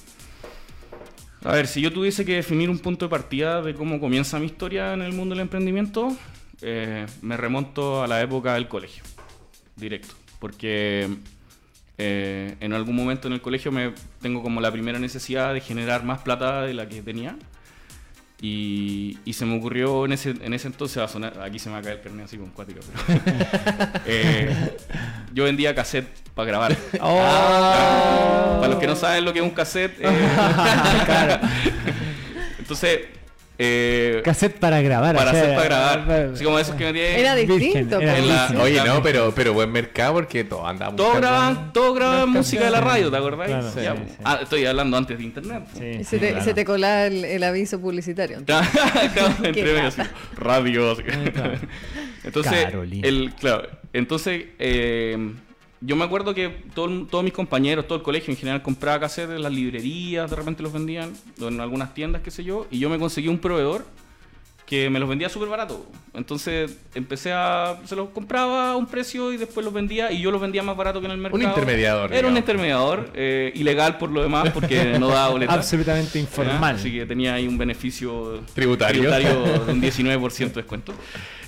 A ver, si yo tuviese que definir un punto de partida de cómo comienza mi historia en el mundo del emprendimiento, eh, me remonto a la época del colegio, directo. Porque eh, en algún momento en el colegio me tengo como la primera necesidad de generar más plata de la que tenía. Y, y se me ocurrió en ese, en ese entonces, va a sonar- aquí se me va a caer el carnet así con cuático, pero <laughs> eh, yo vendía cassette para grabar. <laughs> Oh. Para los que no saben lo que es un cassette, eh, <laughs> entonces, eh, Cassette para grabar. para hacer para grabar, así como esos que vendía Era distinto. era pues. la-. Oye, no, pero, pero buen mercado porque todos andamos. Todos grababan, todos grababan música de la radio, ¿te acordás? Claro, Ya, sí, pues. sí. Ah, estoy hablando antes de internet. Sí, Y sí, se, te, claro. se te colaba el, el aviso publicitario. <laughs> Entre así, radio. así. claro. <laughs> Entonces, Carolina. el, claro, entonces eh, yo me acuerdo que todo- todos mis compañeros, todo el colegio en general compraba cassettes en las librerías, de repente los vendían, en algunas tiendas, qué sé yo, y yo me conseguí un proveedor que me los vendía súper barato. Entonces empecé a... Se los compraba a un precio y después los vendía y yo los vendía más barato que en el mercado. intermediador, Era un intermediador, eh, ilegal por lo demás porque no daba boletas. <laughs> Absolutamente informal. Así que tenía ahí un beneficio Tributario. de un <laughs> 19% de descuento.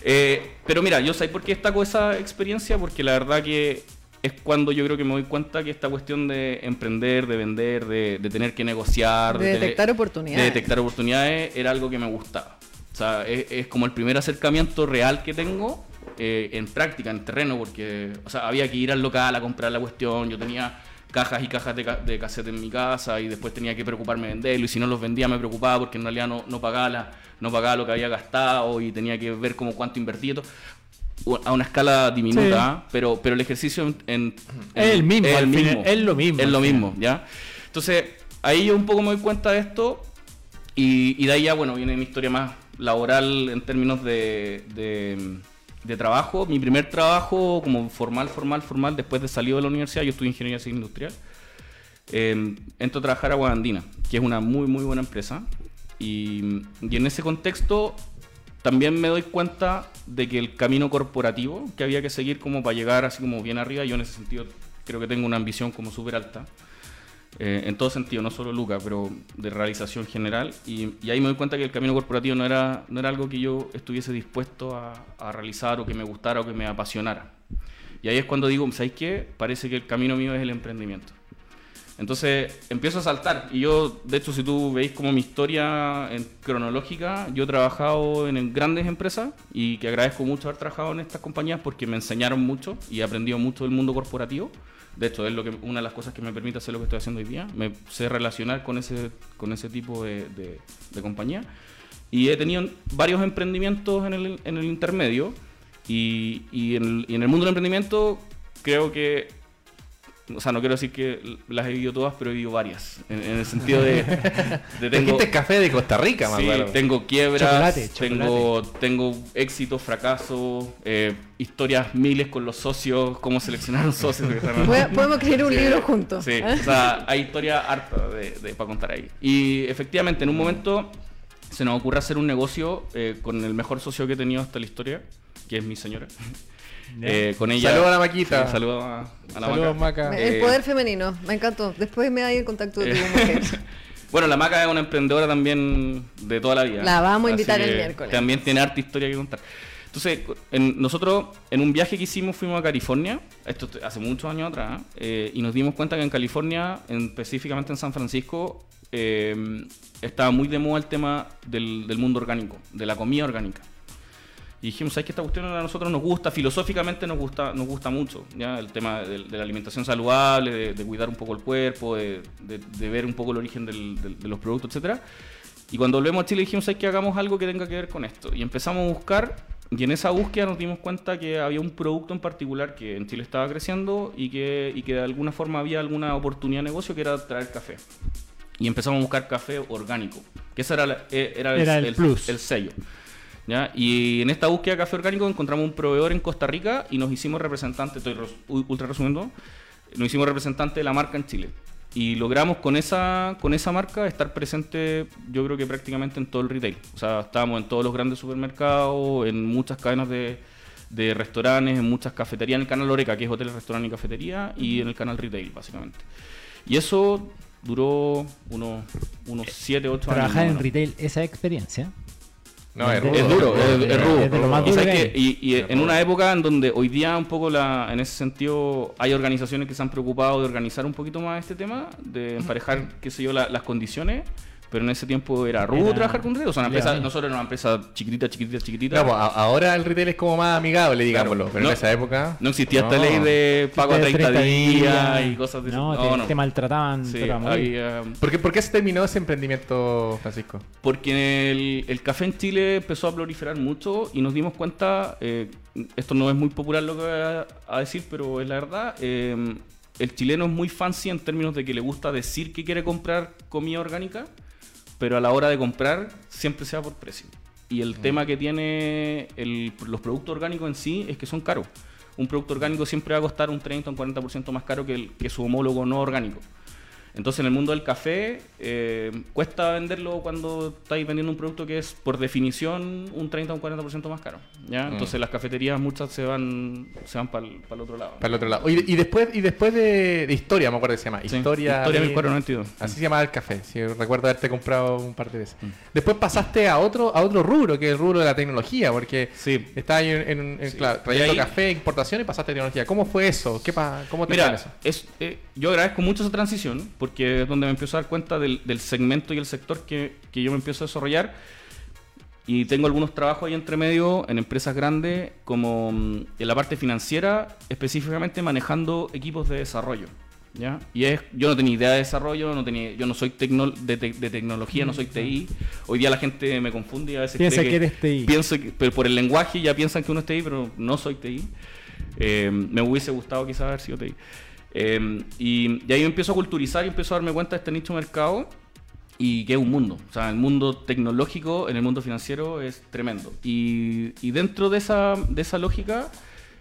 Eh, pero mira, yo sé por qué destaco esa experiencia, porque la verdad que es cuando yo creo que me doy cuenta que esta cuestión de emprender, de vender, de, de tener que negociar, De detectar oportunidades. de detectar oportunidades, era algo que me gustaba. O sea, es, es como el primer acercamiento real que tengo eh, en práctica, en terreno, porque o sea, había que ir al local a comprar la cuestión. Yo tenía cajas y cajas de, ca- de cassette en mi casa y después tenía que preocuparme de venderlo y si no los vendía me preocupaba porque en realidad no, no, pagaba, la- no pagaba lo que había gastado y tenía que ver como cuánto invertía todo. A una escala diminuta, Sí. ¿ah? pero, pero el ejercicio en, en- Es el mismo, es al final, es lo mismo, Es lo final. mismo, ¿ya? Entonces, ahí yo un poco me doy cuenta de esto y, y de ahí ya, bueno, viene mi historia más laboral en términos de, de, de trabajo. Mi primer trabajo como formal, formal, formal, después de salido de la universidad, yo estudié ingeniería civil industrial. Eh, entro a trabajar a Guadandina, que es una muy, muy buena empresa. Y, y en ese contexto también me doy cuenta de que el camino corporativo que había que seguir como para llegar así como bien arriba, yo en ese sentido creo que tengo una ambición como súper alta. Eh, en todo sentido, no solo Luca, pero de realización general. Y, y ahí me doy cuenta que el camino corporativo no era, no era algo que yo estuviese dispuesto a, a realizar o que me gustara o que me apasionara. Y ahí es cuando digo, ¿sabes qué? Parece que el camino mío es el emprendimiento. Entonces empiezo a saltar. Y yo, de hecho, si tú veis como mi historia en- cronológica, yo he trabajado en, grandes empresas y que agradezco mucho haber trabajado en estas compañías porque me enseñaron mucho y he aprendido mucho del mundo corporativo. De hecho, es lo que, una de las cosas que me permite hacer lo que estoy haciendo hoy día. Me sé relacionar con ese, con ese tipo de, de, de compañía. Y he tenido varios emprendimientos en el, en el intermedio. Y, y en y en el mundo del emprendimiento creo que o sea, no quiero decir que las he vivido todas, pero he vivido varias. En, en el sentido de, <laughs> de tengo, Trajiste café de Costa Rica, me sí, tengo quiebras, Chocolate, tengo, tengo éxitos, fracasos, eh, historias miles con los socios, cómo seleccionaron socios. <laughs> <laughs> Podemos escribir un Sí, libro juntos. Sí, ¿eh? o sea, hay historia harta de, de- para contar ahí. Y efectivamente, en un momento se nos ocurre hacer un negocio eh, con el mejor socio que he tenido hasta la historia, que es mi señora. Eh, con ella. Saludos a la Maquita. Sí, saludos a, a la Saludos, Maca. Maca. El Eh, poder femenino, me encantó. Después me da ahí el contacto de tu Eh, mujer. <laughs> Bueno, la Maca es una emprendedora también de toda la vida. La vamos a invitar el miércoles. También tiene harta historia que contar. Entonces, en- nosotros en un viaje que hicimos fuimos a California, esto hace muchos años atrás, eh, y nos dimos cuenta que en California, en- específicamente en San Francisco, eh, estaba muy de moda el tema del, del mundo orgánico, de la comida orgánica. Y dijimos, ¿sabes que esta cuestión a nosotros nos gusta? Filosóficamente nos gusta, nos gusta mucho, ¿ya? El tema de, de la alimentación saludable, de, de cuidar un poco el cuerpo, de, de- ver un poco el origen del- del- de los productos, etcétera. Y cuando volvemos a Chile dijimos, ¿sabes que hagamos algo que tenga que ver con esto? Y empezamos a buscar, y en esa búsqueda nos dimos cuenta que había un producto en particular que en Chile estaba creciendo y que, y que de alguna forma había alguna oportunidad de negocio que era traer café. Y empezamos a buscar café orgánico, que ese era, la- eh, era, Era el plus. el sello. ¿Ya? Y en esta búsqueda de café orgánico encontramos un proveedor en Costa Rica y nos hicimos representantes, estoy ultra resumiendo, nos hicimos representantes de la marca en Chile. y logramos con esa, con esa marca estar presente, yo creo que prácticamente en todo el retail. O sea, estábamos en todos los grandes supermercados, en muchas cadenas de, de restaurantes, en muchas cafeterías, en el canal Oreca, que es hotel, restaurante y cafetería, y en el canal retail, básicamente. Y eso duró unos, unos 7, 8 años. Trabajar en retail, esa experiencia. No, es Es duro, es, es rudo. Es de lo más Y duro que y, y Es en una época en donde hoy día un poco la, en ese sentido hay organizaciones que se han preocupado de organizar un poquito más este tema, de emparejar, qué sé yo, la- las condiciones, pero en ese tiempo era rudo Era- trabajar con retail. O sea, una empresa, Legal. nosotros era una empresa chiquitita, chiquitita, chiquitita. No, pues, ahora el retail es como más amigable, digámoslo. Claro. Pero No- en esa época. no existía esta no. ley de pago a De 30, días y cosas de No, ese- te, te maltrataban. Sí, morir. había- ¿Por qué, por qué se terminó ese emprendimiento, Francisco? Porque el, el café en Chile empezó a proliferar mucho y nos dimos cuenta, eh, esto no es muy popular lo que voy a, a decir, pero es la verdad, eh, el chileno es muy fancy en términos de que le gusta decir que quiere comprar comida orgánica, pero a la hora de comprar siempre se va por precio. Y el tema que tiene el- los productos orgánicos en sí es que son caros. Un producto orgánico siempre va a costar un 30 o un 40% más caro que, el- que su homólogo no orgánico. Entonces en el mundo del café eh, cuesta venderlo cuando estáis vendiendo un producto que es por definición un 30 o un 40% más caro. ¿ya? Mm. Entonces las cafeterías muchas se van se van para el otro lado. Para el otro lado. Oye, y después, y después de, de historia, me acuerdo que se llama. Sí, Historia. Historia de- 1492. Así se llamaba el café. Sí, recuerdo haberte comprado un par de veces. Mm. Después pasaste a otro, a otro rubro, que es el rubro de la tecnología, porque Sí. estabas ahí en, en- en- Sí. claro, trayendo ahí- café, importación y pasaste a tecnología. ¿Cómo fue eso? ¿Qué pa- ¿Cómo te Mira, eso? es, eh, yo agradezco mucho esa transición porque es donde me empiezo a dar cuenta del, del segmento y el sector que, que yo me empiezo a desarrollar. Y tengo algunos trabajos ahí entre medio en empresas grandes, como mm, en la parte financiera, específicamente manejando equipos de desarrollo. ¿ya? Y es, yo no tenía idea de desarrollo, no tenía, yo no soy tecno- de, te- de tecnología, no soy TI. Hoy día la gente me confunde y a veces Piensa cree que eres TI. Pienso que, pero por el lenguaje ya piensan que uno es TI, pero no soy TI. Eh, me hubiese gustado quizás haber sido TI. Eh, y, y ahí me empiezo a culturizar y empiezo a darme cuenta de este nicho mercado y que es un mundo. O sea, el mundo tecnológico, en el mundo financiero es tremendo. Y, y dentro de esa, de esa lógica,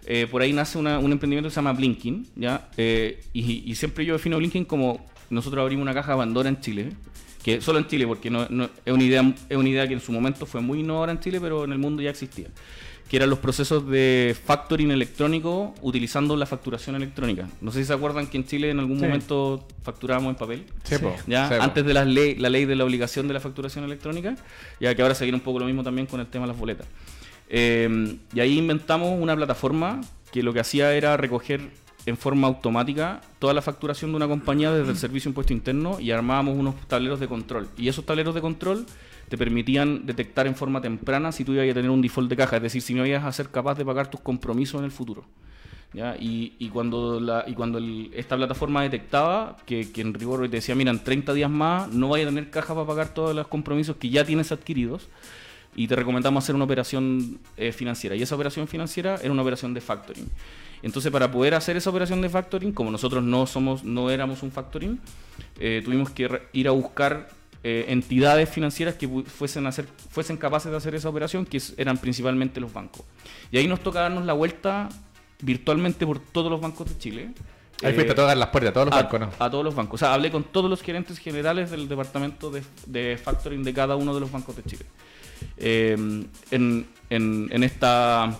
eh, por ahí nace una- un emprendimiento que se llama Blinking, ¿ya? Eh, y, y siempre yo defino Blinking como nosotros abrimos una caja de Pandora en Chile, que solo en Chile, porque no, no- es, una idea, es una idea que en su momento fue muy innovadora en Chile, pero en el mundo ya existía que eran los procesos de factoring electrónico utilizando la facturación electrónica. No sé si se acuerdan que en Chile en algún Sí. momento facturábamos en papel. Sí. Ya, Sí, antes de la ley, la ley de la obligación de la facturación electrónica, ya que ahora se viene un poco lo mismo también con el tema de las boletas. Eh, y ahí inventamos una plataforma que lo que hacía era recoger en forma automática toda la facturación de una compañía desde el servicio de impuesto interno y armábamos unos tableros de control. Y esos tableros de control te permitían detectar en forma temprana si tú ibas a tener un default de caja, es decir, si no ibas a ser capaz de pagar tus compromisos en el futuro. Y, cuando, esta plataforma detectaba que, que en rigor te decía, mira, en 30 días más no vaya a tener caja para pagar todos los compromisos que ya tienes adquiridos, y te recomendamos hacer una operación eh, financiera. Y esa operación financiera era una operación de factoring. Entonces, para poder hacer esa operación de factoring, como nosotros no somos, no éramos un factoring, eh, tuvimos que ir a buscar eh, entidades financieras que fuesen, hacer, fuesen capaces de hacer esa operación, que eran principalmente los bancos. Y ahí nos toca darnos la vuelta virtualmente por todos los bancos de Chile. Ahí Eh, fuiste a tocar las puertas, a todos los a, bancos, ¿no? a todos los bancos. O sea, hablé con todos los gerentes generales del departamento de, de factoring de cada uno de los bancos de Chile. Eh, en, en- en esta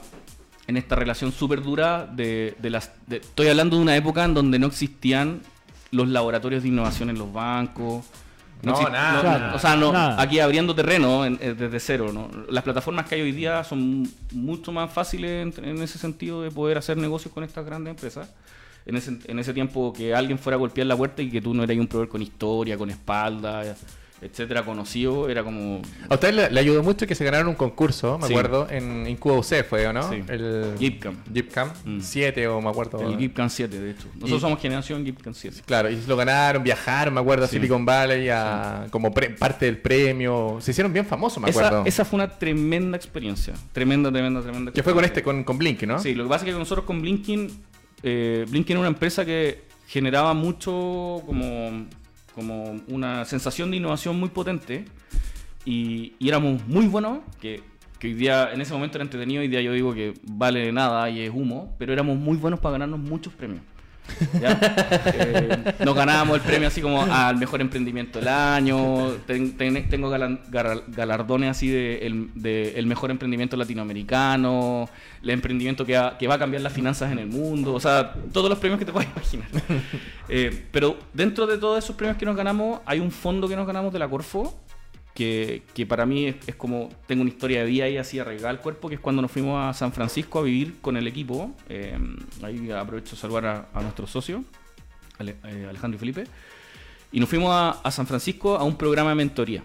en esta relación súper dura de, de las de- estoy hablando de una época en donde no existían los laboratorios de innovación en los bancos No, nada. O sea no Nada. aquí abriendo terreno en- eh, desde cero ¿no? las plataformas que hay hoy día son mucho más fáciles en, en ese sentido de poder hacer negocios con estas grandes empresas en ese, en ese tiempo que alguien fuera a golpear la puerta y que tú no eras un proveedor con historia, con espalda, etcétera, conocido, era como A ustedes le, le ayudó mucho que se ganaron un concurso, me Sí. acuerdo, en Incuba UC fue, ¿o no? Sí. El Gipcam. Gipcam Mm. 7 o me acuerdo. el Gipcan 7, de hecho. Nosotros Y- somos generación Gipcan 7. Claro, y lo ganaron, viajaron, me acuerdo, a Sí. Silicon Valley a- como pre- parte del premio. Se hicieron bien famosos, me acuerdo. esa fue una tremenda experiencia. Tremenda, tremenda, tremenda. que fue con este, con, con Blink, ¿no? Sí, lo que pasa es que nosotros con Blinking, eh, Blinking era una empresa que generaba mucho como, como una sensación de innovación muy potente y, éramos muy buenos, que, que hoy día, en ese momento era entretenido, hoy día yo digo que vale nada y es humo, pero éramos muy buenos para ganarnos muchos premios. ¿Ya? Eh, nos ganábamos el premio así como al mejor emprendimiento del año. Ten- ten- tengo galan- galardones así de el, de el mejor emprendimiento latinoamericano, el emprendimiento que, ha- que va a cambiar las finanzas en el mundo. O sea, todos los premios que te puedas imaginar. <laughs> Eh, pero dentro de todos esos premios que nos ganamos, hay un fondo que nos ganamos de la Corfo. Que, para mí es, como tengo una historia de vida ahí así arraigada al cuerpo, que es cuando nos fuimos a San Francisco a vivir con el equipo. Eh, ahí aprovecho de saludar a, nuestro socio, eh, Alejandro y Felipe. Y nos fuimos a San Francisco a un programa de mentoría.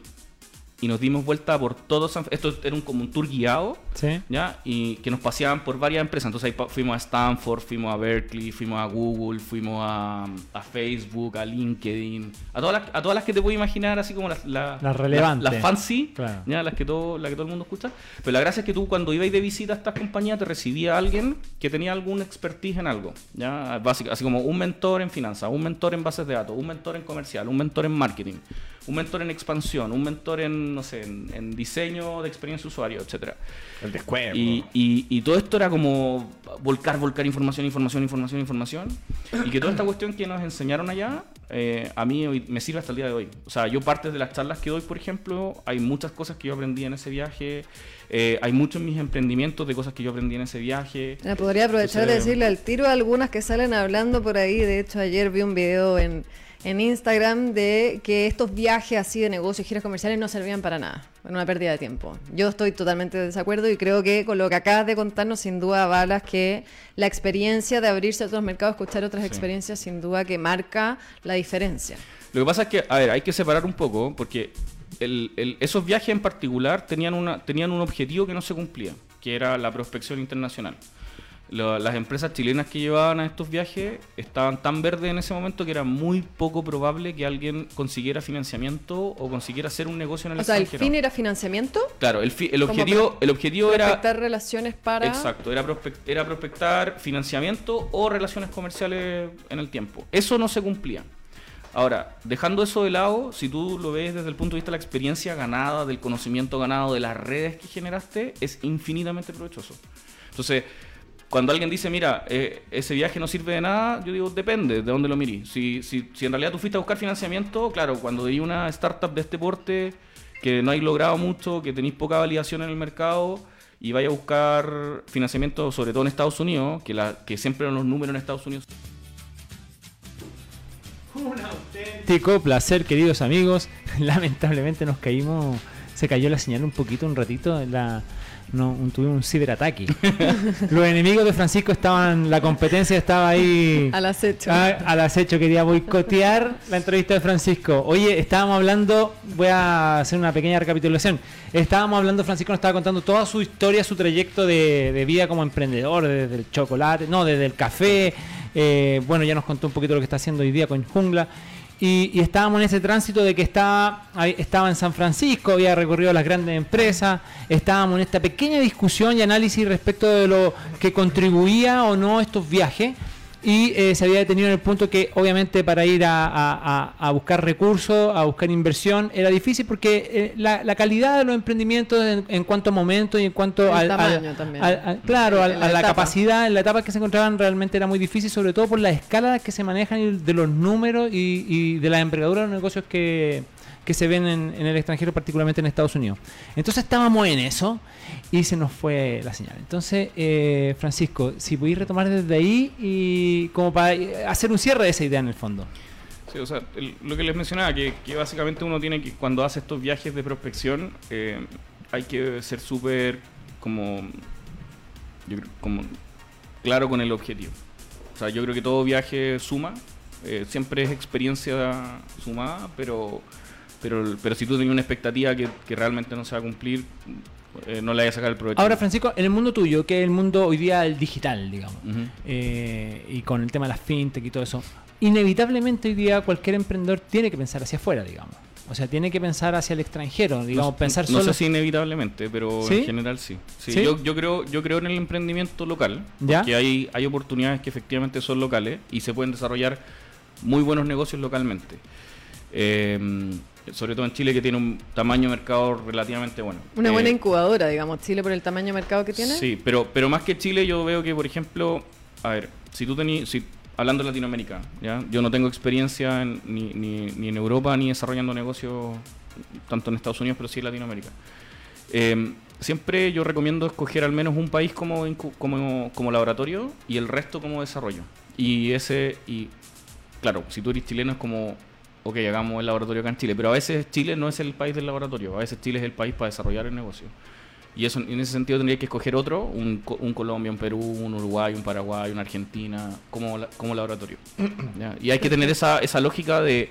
Y nos dimos vuelta por todo San Esto era un, como un tour guiado, Sí. ¿ya? Y que nos paseaban por varias empresas. Entonces ahí fuimos a Stanford, fuimos a Berkeley, fuimos a Google, fuimos a, a Facebook, a LinkedIn, a todas, las, a todas las que te puedes imaginar, así como las, la- Las relevantes. Las, las fancy, Claro. ¿ya? Las, que todo, las que todo el mundo escucha. Pero la gracia es que tú cuando ibas de visita a estas compañías te recibía alguien que tenía algún expertise en algo. ¿ya? Básico, así como un mentor en finanzas, un mentor en bases de datos, un mentor en comercial, un mentor en marketing, un mentor en expansión, un mentor en, no sé, en, en diseño de experiencia de usuario, etcétera. El descuento. Y, y- y todo esto era como volcar, volcar información, información, información, información. Y que toda esta cuestión que nos enseñaron allá, eh, a mí hoy- me sirve hasta el día de hoy. O sea, yo parte de las charlas que doy, por ejemplo, hay muchas cosas que yo aprendí en ese viaje. eh, hay muchos mis emprendimientos de cosas que yo aprendí en ese viaje. Mira, podría aprovechar de decirle al tiro a algunas que salen hablando por ahí. De hecho, ayer vi un video en, en Instagram de que estos viajes así de negocios, giras comerciales no servían para nada. Era una pérdida de tiempo. Yo estoy totalmente de desacuerdo y creo que con lo que acabas de contarnos, sin duda, avalas que la experiencia de abrirse a otros mercados, escuchar otras Sí. experiencias, sin duda que marca la diferencia. Lo que pasa es que, a ver, hay que separar un poco, porque el- el- esos viajes en particular tenían, una, tenían un objetivo que no se cumplía, que era la prospección internacional. Lo- las empresas chilenas que llevaban a estos viajes estaban tan verdes en ese momento que era muy poco probable que alguien consiguiera financiamiento o consiguiera hacer un negocio en el O sea, el extranjero. fin era financiamiento, Claro, el, fi- el objetivo, el objetivo era... prospectar relaciones para... Exacto, era, era prospectar financiamiento o relaciones comerciales en el tiempo. Eso no se cumplía. Ahora, dejando eso de lado, si tú lo ves desde el punto de vista de la experiencia ganada, del conocimiento ganado, de las redes que generaste, es infinitamente provechoso. Entonces, cuando alguien dice, mira, eh, ese viaje no sirve de nada, yo digo, depende de dónde lo mirís. Si, si, si en realidad tú fuiste a buscar financiamiento, claro, cuando hay una startup de este porte que no hay logrado mucho, que tenéis poca validación en el mercado y vaya a buscar financiamiento, sobre todo en Estados Unidos, que, la, que siempre los números en Estados Unidos Tico, placer, queridos amigos. <laughs> Lamentablemente nos caímos, se cayó la señal un poquito, un ratito. La, no, un- tuvimos un ciberataque. Los enemigos de Francisco estaban, la competencia estaba ahí Al acecho. Ah, al acecho. Quería boicotear la entrevista de Francisco. Oye, estábamos hablando, voy a hacer una pequeña recapitulación. Estábamos hablando, Francisco nos estaba contando toda su historia, su trayecto de, de vida como emprendedor, desde el chocolate, no, desde el café. eh, bueno, ya nos contó un poquito lo que está haciendo hoy día con Jungla. Y, y estábamos en ese tránsito de que estaba, estaba en San Francisco, había recorrido las grandes empresas, estábamos en esta pequeña discusión y análisis respecto de lo que contribuía o no estos viajes y eh, se había detenido en el punto que obviamente para ir a, a- buscar recursos, a buscar inversión, era difícil porque eh, la, la calidad de los emprendimientos en, en cuanto a momento y en cuanto al, tamaño al- también. al- al- claro, la a la capacidad, en la etapa que se encontraban realmente era muy difícil, sobre todo por la escala que se manejan y de los números y, y de la envergadura de los negocios que, que se ven en, en el extranjero, particularmente en Estados Unidos. Entonces estábamos en eso y se nos fue la señal. Entonces, eh, Francisco, si pudieras retomar desde ahí y como para eh, hacer un cierre de esa idea en el fondo. Sí, o sea, el- lo que les mencionaba, que, que básicamente uno tiene que, cuando hace estos viajes de prospección, eh, hay que ser súper como, como claro con el objetivo. O sea, yo creo que todo viaje suma, eh, siempre es experiencia sumada, pero, pero, pero si tú tienes una expectativa que, que realmente no se va a cumplir, eh, no le vayas a sacar el provecho. Ahora, Francisco, en el mundo tuyo, que es el mundo hoy día el digital, digamos, eh, y con el tema de las fintech y todo eso, inevitablemente hoy día cualquier emprendedor tiene que pensar hacia afuera, digamos. O sea, tiene que pensar hacia el extranjero, digamos, no, pensar no solo... sé si inevitablemente, pero ¿Sí? en general sí. Sí, ¿Sí? Yo, yo creo yo creo en el emprendimiento local, ¿Ya? porque hay, hay oportunidades que efectivamente son locales y se pueden desarrollar muy buenos negocios localmente. Eh, sobre todo en Chile que tiene un tamaño de mercado relativamente bueno. Una buena Eh, incubadora, digamos, Chile por el tamaño de mercado que tiene. Sí, pero, pero más que Chile yo veo que, por ejemplo, a ver, si tú tenías, si hablando de Latinoamérica, ¿ya? Yo no tengo experiencia en- ni, ni- ni en Europa ni desarrollando negocios tanto en Estados Unidos, pero sí en Latinoamérica. Eh, siempre yo recomiendo escoger al menos un país como, como, como laboratorio y el resto como desarrollo. Y ese, y claro, si tú eres chileno es como, ok, hagamos el laboratorio acá en Chile, pero a veces Chile no es el país del laboratorio, a veces Chile es el país para desarrollar el negocio. Y eso, en ese sentido tendría que escoger otro, un, un Colombia, un Perú, un Uruguay, un Paraguay, una Argentina, como, la- como laboratorio. <clears throat> ¿ya? Y hay que tener esa, esa lógica de,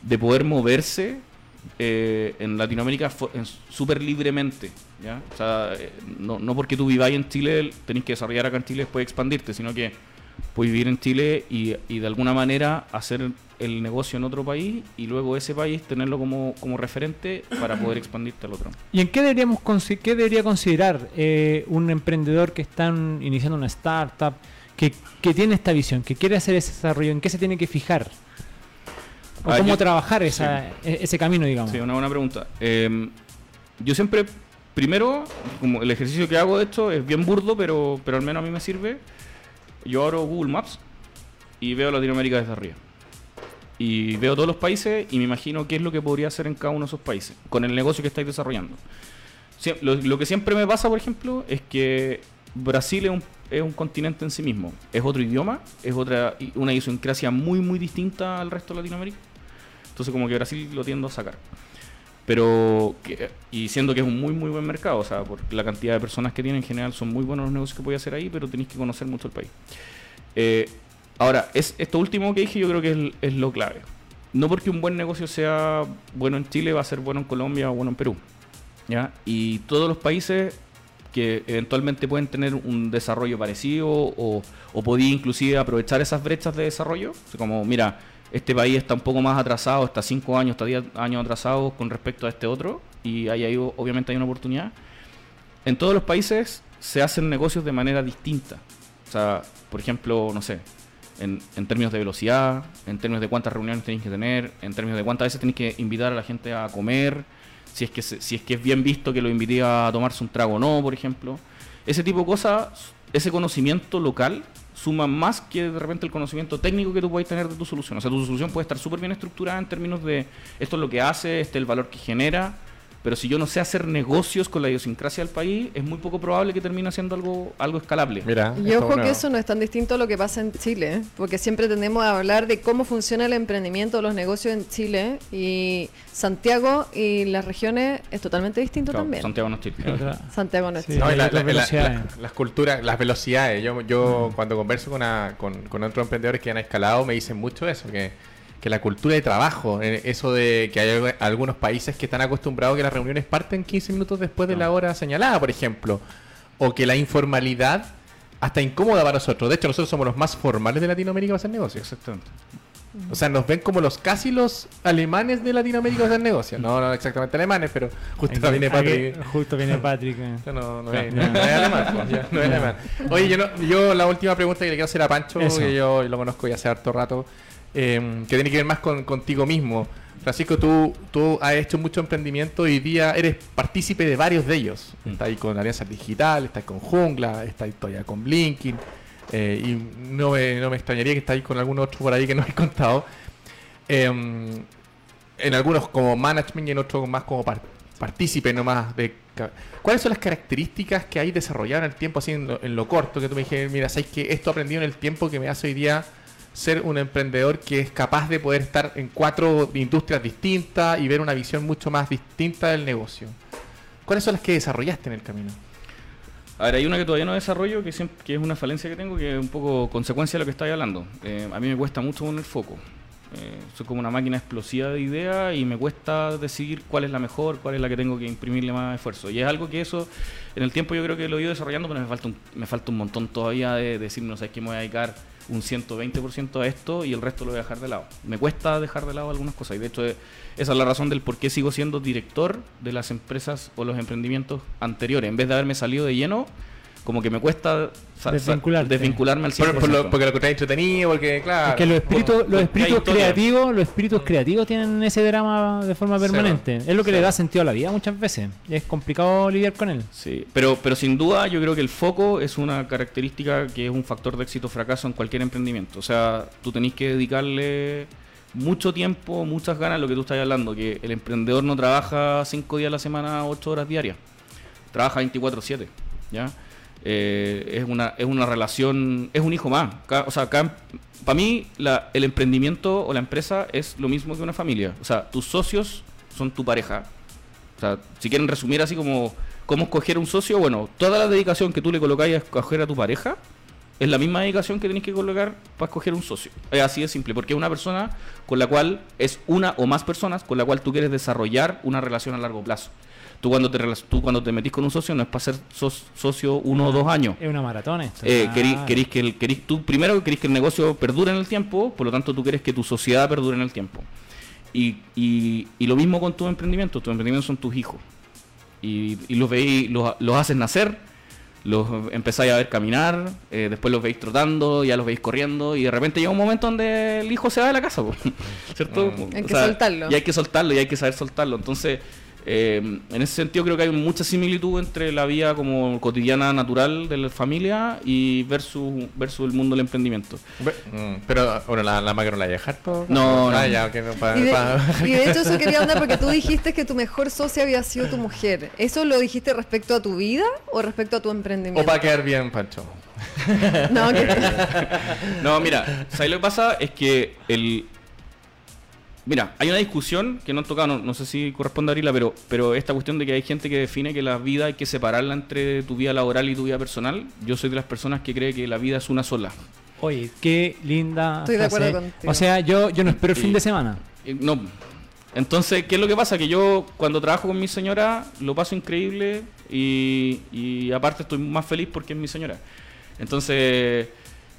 de poder moverse eh, en Latinoamérica súper libremente. ¿ya? O sea, eh, no, no porque tú viváis en Chile tenéis que desarrollar acá en Chile después expandirte, sino que puedes vivir en Chile y, y de alguna manera hacer el negocio en otro país y luego ese país tenerlo como, como referente para poder expandirte al otro. ¿Y en qué deberíamos qué debería considerar eh, un emprendedor que está iniciando una startup, que, que tiene esta visión, que quiere hacer ese desarrollo? ¿En qué se tiene que fijar? ¿O Ah, cómo yo- trabajar esa, e- ese camino, digamos? Sí, una buena pregunta. Eh, yo siempre, primero, como el ejercicio que hago de esto es bien burdo, pero, pero al menos a mí me sirve. Yo abro Google Maps y veo Latinoamérica desde arriba. Y veo todos los países y me imagino qué es lo que podría hacer en cada uno de esos países, con el negocio que estáis desarrollando. Lo, lo que siempre me pasa, por ejemplo, es que Brasil es un, es un continente en sí mismo. Es otro idioma, es otra una idiosincrasia muy, muy distinta al resto de Latinoamérica. Entonces como que Brasil lo tiendo a sacar. Pero, y siendo que es un muy, muy buen mercado, o sea, por la cantidad de personas que tiene en general, son muy buenos los negocios que podéis hacer ahí, pero tenéis que conocer mucho el país. Eh, ahora, es, esto último que dije yo creo que es, lo clave. No porque un buen negocio sea bueno en Chile, va a ser bueno en Colombia o bueno en Perú. ¿ya? Y todos los países que eventualmente pueden tener un desarrollo parecido o, o podía inclusive aprovechar esas brechas de desarrollo. Como, mira, este país está un poco más atrasado, está 5 años, está 10 años atrasado con respecto a este otro, y ahí hay, obviamente hay una oportunidad. En todos los países se hacen negocios de manera distinta. O sea, por ejemplo, no sé, en, en términos de velocidad, en términos de cuántas reuniones tenéis que tener, en términos de cuántas veces tenéis que invitar a la gente a comer, si es que, si es, que es bien visto que lo invité a tomarse un trago o no, por ejemplo. Ese tipo de cosas, ese conocimiento local suma más que de repente el conocimiento técnico que tú puedes tener de tu solución. O sea, tu solución puede estar súper bien estructurada en términos de esto es lo que hace, este es el valor que genera, pero si yo no sé hacer negocios con la idiosincrasia del país, es muy poco probable que termine siendo algo, algo escalable. Mira, Y ojo que eso no es tan distinto a lo que pasa en Chile, ¿eh? porque siempre tendemos a hablar de cómo funciona el emprendimiento, los negocios en Chile, y Santiago y las regiones es totalmente distinto Claro, también. Santiago no es Chile. Santiago no es Sí. Chile. No, y la- Las la- la- las culturas, las velocidades. Yo, yo cuando converso con, una- con, con otros emprendedores que han escalado me dicen mucho eso, que, que la cultura de trabajo, eh, eso de que hay algu- algunos países que están acostumbrados a que las reuniones parten 15 minutos después de la hora señalada, por ejemplo, o que la informalidad hasta incómoda para nosotros. De hecho, nosotros somos los más formales de Latinoamérica para hacer negocios. Exactamente. O sea, nos ven como los casi los alemanes de Latinoamérica para hacer negocios. No, no exactamente alemanes, pero justo viene Patrick. Justo viene Patrick. eh. <laughs> No, es, no, no es alemán, pues, ya, no es alemán. Oye, yo, no- yo la última pregunta que le quiero hacer a Pancho, Eso. que yo lo conozco ya hace harto rato, eh, que tiene que ver más con, contigo mismo. Francisco, tú, tú has hecho mucho emprendimiento y hoy día eres partícipe de varios de ellos. Mm. Estás ahí con Alianza Digital, estás con Jungla, estás todavía con Blinking. eh, y no me, no me extrañaría que estás ahí con algún otro por ahí que no he contado. Em, en algunos como management y en otros más como par- partícipe nomás de ¿Cuáles son las características que hay desarrollado en el tiempo así en lo, en lo corto? Que tú me dijiste, mira, sabes que esto aprendí en el tiempo que me hace hoy día ser un emprendedor que es capaz de poder estar en cuatro industrias distintas y ver una visión mucho más distinta del negocio. ¿Cuáles son las que desarrollaste en el camino? A ver, hay una que todavía no desarrollo, que, siempre, es una falencia que tengo, que es un poco consecuencia de lo que estáis hablando. Eh, a mí me cuesta mucho poner foco. Eh, soy como una máquina explosiva de ideas y me cuesta decidir cuál es la mejor, cuál es la que tengo que imprimirle más esfuerzo. Y es algo que eso, en el tiempo yo creo que lo he ido desarrollando, pero me falta un, me falta un montón todavía de decir, no sé, que me voy a dedicar un 120% a esto y el resto lo voy a dejar de lado. Me cuesta dejar de lado algunas cosas y de hecho eh, esa es la razón del por qué sigo siendo director de las empresas o los emprendimientos anteriores. En vez de haberme salido de lleno, como que me cuesta desvincularme al 100%. Por- por lo- porque lo encontré entretenido, porque claro. Es que los espíritus, porque los espíritus creativos, los espíritus creativos tienen ese drama de forma Cero. permanente. Es lo que le Cero. da sentido a la vida muchas veces. Es complicado lidiar con él. Sí, pero, pero sin duda yo creo que el foco es una característica que es un factor de éxito o fracaso en cualquier emprendimiento. O sea, tú tenés que dedicarle mucho tiempo, muchas ganas a lo que tú estás hablando, que el emprendedor no trabaja cinco días a la semana, ocho horas diarias. Trabaja 24/7, ¿ya? Eh, es, una, es una relación, es un hijo más. Ca- o sea, para mí la- el emprendimiento o la empresa es lo mismo que una familia. O sea, tus socios son tu pareja, o sea, si quieren resumir así como cómo escoger un socio, bueno, toda la dedicación que tú le colocáis a escoger a tu pareja es la misma dedicación que tenéis que colocar para escoger un socio. Es así de simple, porque es una persona con la cual es una o más personas con la cual tú quieres desarrollar una relación a largo plazo. Tú cuando te, tú cuando te metís con un socio no es para ser so- socio uno o dos años. Es una maratón esto. Eh, Ah, querís, querís que el, querís- tú primero querés que el negocio perdure en el tiempo, por lo tanto tú quieres que tu sociedad perdure en el tiempo. Y, y, y lo mismo con tu emprendimiento, tus emprendimientos son tus hijos. Y, y los veis, los, los haces nacer, los empezáis a ver caminar, eh, después los veis trotando, ya los veis corriendo, y de repente llega un momento donde el hijo se va de la casa, po, <laughs> ¿cierto? Mm. Hay que soltarlo. Y hay que soltarlo, y hay que saber soltarlo. Entonces, eh, en ese sentido creo que hay mucha similitud entre la vida como cotidiana natural de la familia y versus, versus el mundo del emprendimiento. Mm, Pero, bueno, la, la macro no la voy a dejar. No, Ah, no. ya, ok, no, pa- Y de, pa- y de hecho eso quería andar porque tú dijiste que tu mejor socia había sido tu mujer. ¿Eso lo dijiste respecto a tu vida o respecto a tu O emprendimiento? para quedar bien, Pancho. No, que- <laughs> No, mira, ¿sabes lo que pasa? Es que el... Mira, hay una discusión que no han tocado, no, no sé si corresponde abrirla, pero, pero esta cuestión de que hay gente que define que la vida hay que separarla entre tu vida laboral y tu vida personal. Yo soy de las personas que cree que la vida es una sola. Oye, qué linda. Estoy de acuerdo contigo. O sea, yo, yo no espero el Sí. fin de semana. Eh, No. Entonces, ¿qué es lo que pasa? Que yo cuando trabajo con mi señora lo paso increíble y, y aparte estoy más feliz porque es mi señora. Entonces,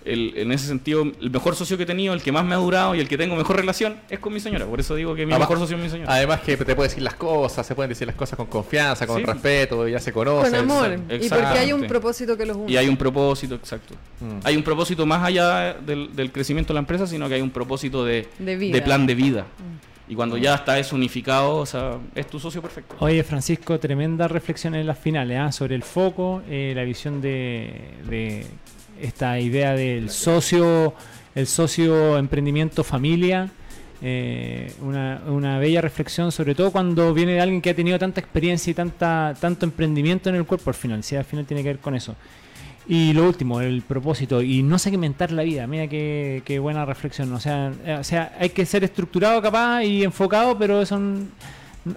el- en ese sentido, el mejor socio que he tenido, el que más me ha durado y el que tengo mejor relación es con mi señora. Por eso digo que mi Además- mejor socio es mi señora. Además que te puede decir las cosas, se pueden decir las cosas con confianza, con Sí. respeto, ya se conocen. con amor. exacto, Y porque hay un propósito que los une. Y hay un propósito, exacto. Mm. Hay un propósito más allá del, del crecimiento de la empresa, sino que hay un propósito de, De vida. Mm. plan de vida. Y cuando ya está eso unificado, o sea, es tu socio perfecto. Oye, Francisco, tremenda reflexión en las finales ¿ah? sobre el foco, eh, la visión de, de esta idea del socio, el socio emprendimiento familia. eh, una, una bella reflexión, sobre todo cuando viene de alguien que ha tenido tanta experiencia y tanta tanto emprendimiento en el cuerpo al final. Si al final tiene que ver con eso. Y lo último, el propósito, y no segmentar la vida. Mira qué, qué buena reflexión. O sea, eh, o sea, hay que ser estructurado capaz y enfocado, pero son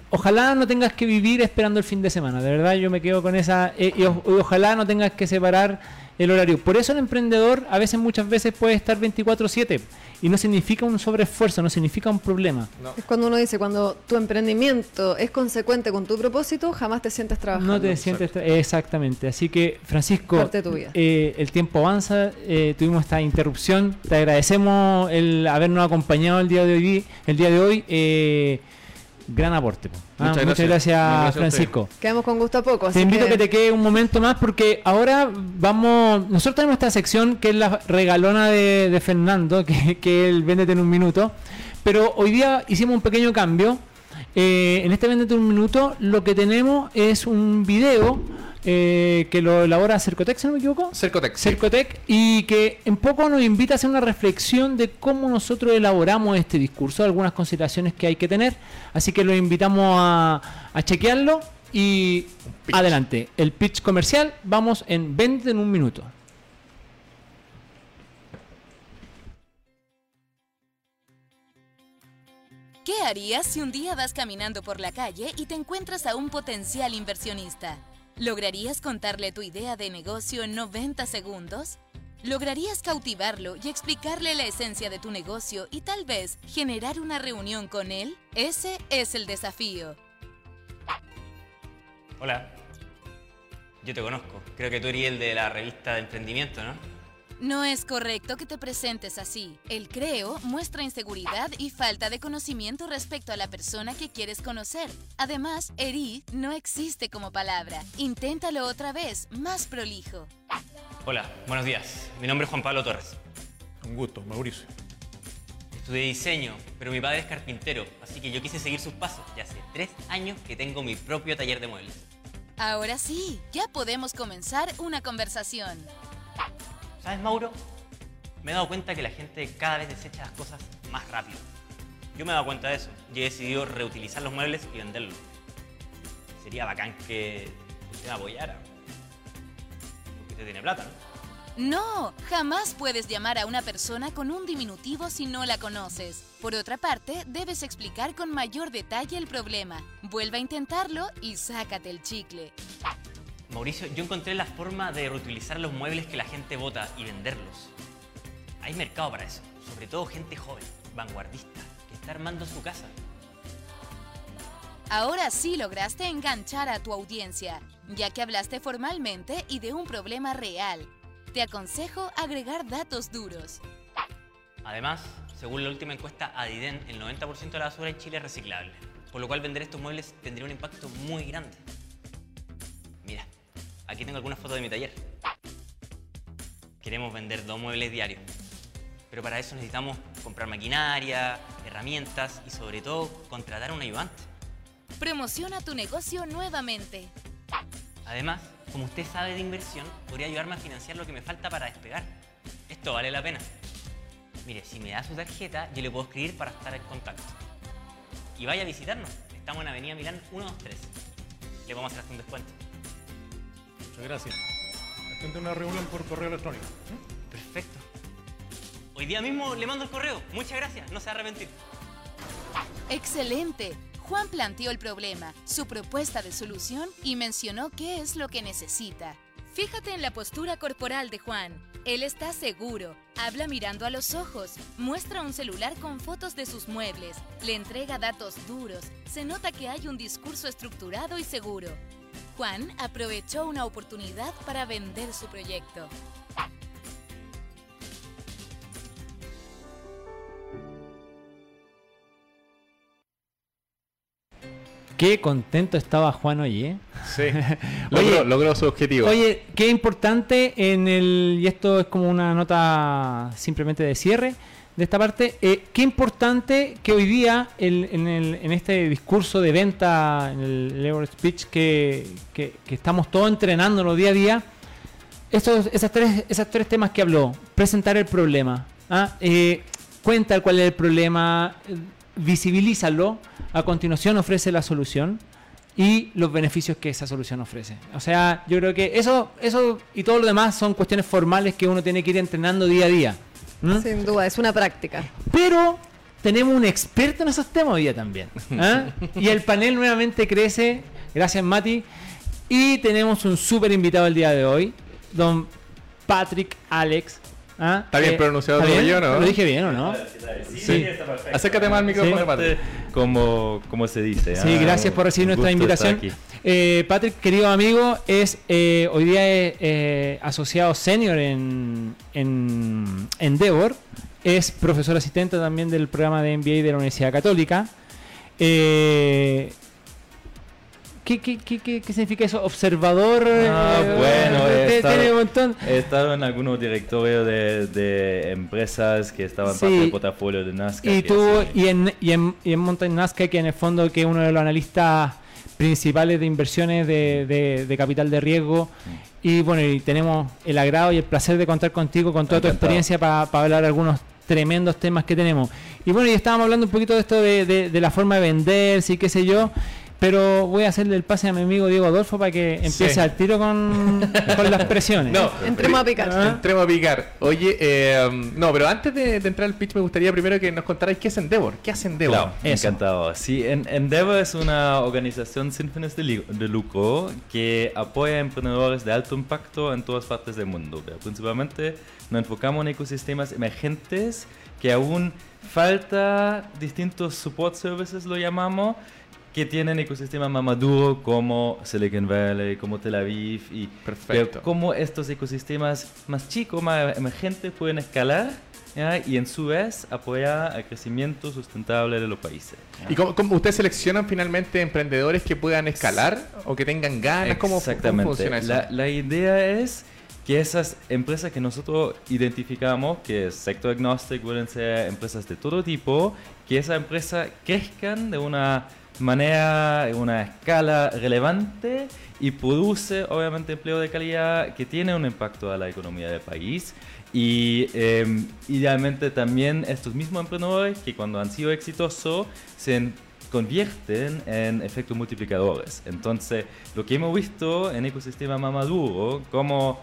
Ojalá no tengas que vivir esperando el fin de semana, de verdad yo me quedo con esa eh, y, ojalá no tengas que separar el horario. Por eso el emprendedor a veces muchas veces puede estar 24/7 y no significa un sobreesfuerzo, no significa un problema. Es cuando uno dice, cuando tu emprendimiento es consecuente con tu propósito, jamás te sientes trabajando. No te sientes tra- exactamente. Así que Francisco, Parte de tu vida. eh, el tiempo avanza, eh, tuvimos esta interrupción, te agradecemos el habernos acompañado el día de hoy, el día de hoy. eh, gran aporte. po. Ah, Muchas muchas gracias. Francisco. Quedamos con gusto a poco. Te invito a que te quede un momento más porque ahora vamos, nosotros tenemos esta sección que es la regalona de, de Fernando, <laughs> que, que es el Véndete en un minuto, pero hoy día hicimos un pequeño cambio. Eh, en este Véndete en un minuto lo que tenemos es un video eh, que lo elabora Cercotec, si no me equivoco. Cercotec. sí. Cercotec y que en poco nos invita a hacer una reflexión de cómo nosotros elaboramos este discurso, algunas consideraciones que hay que tener. Así que los invitamos a, a chequearlo y adelante. El pitch comercial, vamos en 20 en un minuto. ¿Qué harías si un día vas caminando por la calle y te encuentras a un potencial inversionista? ¿Lograrías contarle tu idea de negocio en 90 segundos? ¿Lograrías cautivarlo y explicarle la esencia de tu negocio y tal vez generar una reunión con él? Ese es el desafío. Hola. Yo te conozco. Creo que tú eres el de la revista de emprendimiento, ¿no? No es correcto que te presentes así. El creo muestra inseguridad y falta de conocimiento respecto a la persona que quieres conocer. Además, herí no existe como palabra. Inténtalo otra vez, más prolijo. Hola, buenos días. Mi nombre es Juan Pablo Torres. Un gusto, Mauricio. Estudié diseño, pero mi padre es carpintero, así que yo quise seguir sus pasos. Ya hace tres años que tengo mi propio taller de muebles. Ahora sí, ya podemos comenzar una conversación. ¿Sabes, Mauro? Me he dado cuenta que la gente cada vez desecha las cosas más rápido. Yo me he dado cuenta de eso y he decidido reutilizar los muebles y venderlos. Sería bacán que usted apoyara. Porque usted tiene plata, ¿no? No, jamás puedes llamar a una persona con un diminutivo si no la conoces. Por otra parte, debes explicar con mayor detalle el problema. Vuelve a intentarlo y sácate el chicle. Mauricio, yo encontré la forma de reutilizar los muebles que la gente bota y venderlos. Hay mercado para eso, sobre todo gente joven, vanguardista, que está armando su casa. Ahora sí lograste enganchar a tu audiencia, ya que hablaste formalmente y de un problema real. Te aconsejo agregar datos duros. Además, según la última encuesta Adiden, el 90% de la basura en Chile es reciclable, por lo cual vender estos muebles tendría un impacto muy grande. Aquí tengo algunas fotos de mi taller. Queremos vender dos muebles diarios, pero para eso necesitamos comprar maquinaria, herramientas y sobre todo contratar a un ayudante. Promociona tu negocio nuevamente. Además, como usted sabe de inversión, podría ayudarme a financiar lo que me falta para despegar. Esto vale la pena. Mire, si me da su tarjeta, yo le puedo escribir para estar en contacto. Y vaya a visitarnos. Estamos en Avenida Milán 123. Le vamos a hacer hasta un descuento. Muchas gracias. Una reunión por correo electrónico. Perfecto. Hoy día mismo le mando el correo. Muchas gracias. No se va a arrepentir. Excelente. Juan planteó el problema, su propuesta de solución y mencionó qué es lo que necesita. Fíjate en la postura corporal de Juan. Él está seguro, habla mirando a los ojos, muestra un celular con fotos de sus muebles, le entrega datos duros, se nota que hay un discurso estructurado y seguro. Juan aprovechó una oportunidad para vender su proyecto. Qué contento estaba Juan hoy, ¿eh? Sí. <laughs> logró, Oye, logró su objetivo. Oye, qué importante en el. Y esto es como una nota simplemente de cierre de esta parte. eh, qué importante que hoy día, el- en, el- en este discurso de venta, en el elevator speech, que, que- que estamos todos entrenándonos día a día, estos, esas tres, esos tres temas que habló, presentar el problema, ¿ah? Eh, cuenta cuál es el problema, visibilízalo, a continuación ofrece la solución y los beneficios que esa solución ofrece. O sea, yo creo que eso, eso y todo lo demás son cuestiones formales que uno tiene que ir entrenando día a día. ¿M? Sin duda, es una práctica. Pero tenemos un experto en esos temas hoy día también. ¿ah? <laughs> Y el panel nuevamente crece. Gracias, Mati. Y tenemos un súper invitado el día de hoy, don Patrick Alex. ¿ah? Está bien Eh, pronunciado ¿está todo bien? yo, ¿no? Lo dije bien, ¿o no? Sí. Acércate más al micrófono, Sí. Patrick. como, como se dice. Sí, ah, gracias por recibir nuestra invitación. Eh, Patrick, querido amigo, es eh, hoy día es eh, asociado senior en, en Endeavor. Es profesor asistente también del programa de MBA de la Universidad Católica. ¿qué, qué, qué, qué- qué significa eso? Observador. Ah, eh, bueno, he estado- tiene un montón. He estado en algunos directorios de, de empresas que estaban Sí. parte del portafolio de Nazca. Y tú, y en, y en, y en Mountain Nazca, que en el fondo que uno de los analistas principales de inversiones de, de- de capital de riesgo. Y bueno, y tenemos el agrado y el placer de contar contigo con toda tu experiencia para hablar algunos tremendos temas que tenemos. Y bueno, y estábamos hablando un poquito de esto de, de- de la forma de venderse y qué sé yo. Pero voy a hacerle el pase a mi amigo Diego Adolfo para que empiece Sí. al tiro con, con las presiones. No, Entremos a picar. Ah. Entremos a picar. Oye, eh, no, pero antes de, de entrar al pitch me gustaría primero que nos contarais qué es Endeavor. ¿Qué hace Endeavor? Claro, Eso. encantado. Sí, en- Endeavor es una organización sin fines de, de lucro que apoya a emprendedores de alto impacto en todas partes del mundo. Pero Principalmente nos enfocamos en ecosistemas emergentes que aún falta distintos support services, lo llamamos, que tienen ecosistemas más maduros como Silicon Valley, como Tel Aviv, y Perfecto. cómo estos ecosistemas más chicos, más emergentes pueden escalar ¿ya? y en su vez apoyar el crecimiento sustentable de los países. ¿ya? ¿Y cómo, cómo ustedes seleccionan finalmente emprendedores que puedan escalar o que tengan ganas? ¿Cómo, fu- cómo Exactamente. funciona eso? La, la idea es que esas empresas que nosotros identificamos, que es sector agnostic, pueden ser empresas de todo tipo, que esas empresas crezcan de una manera, en una escala relevante y produce obviamente empleo de calidad que tiene un impacto a la economía del país. Y eh, idealmente también estos mismos emprendedores que cuando han sido exitosos se en- convierten en efectos multiplicadores. Entonces, lo que hemos visto en ecosistemas más maduros, como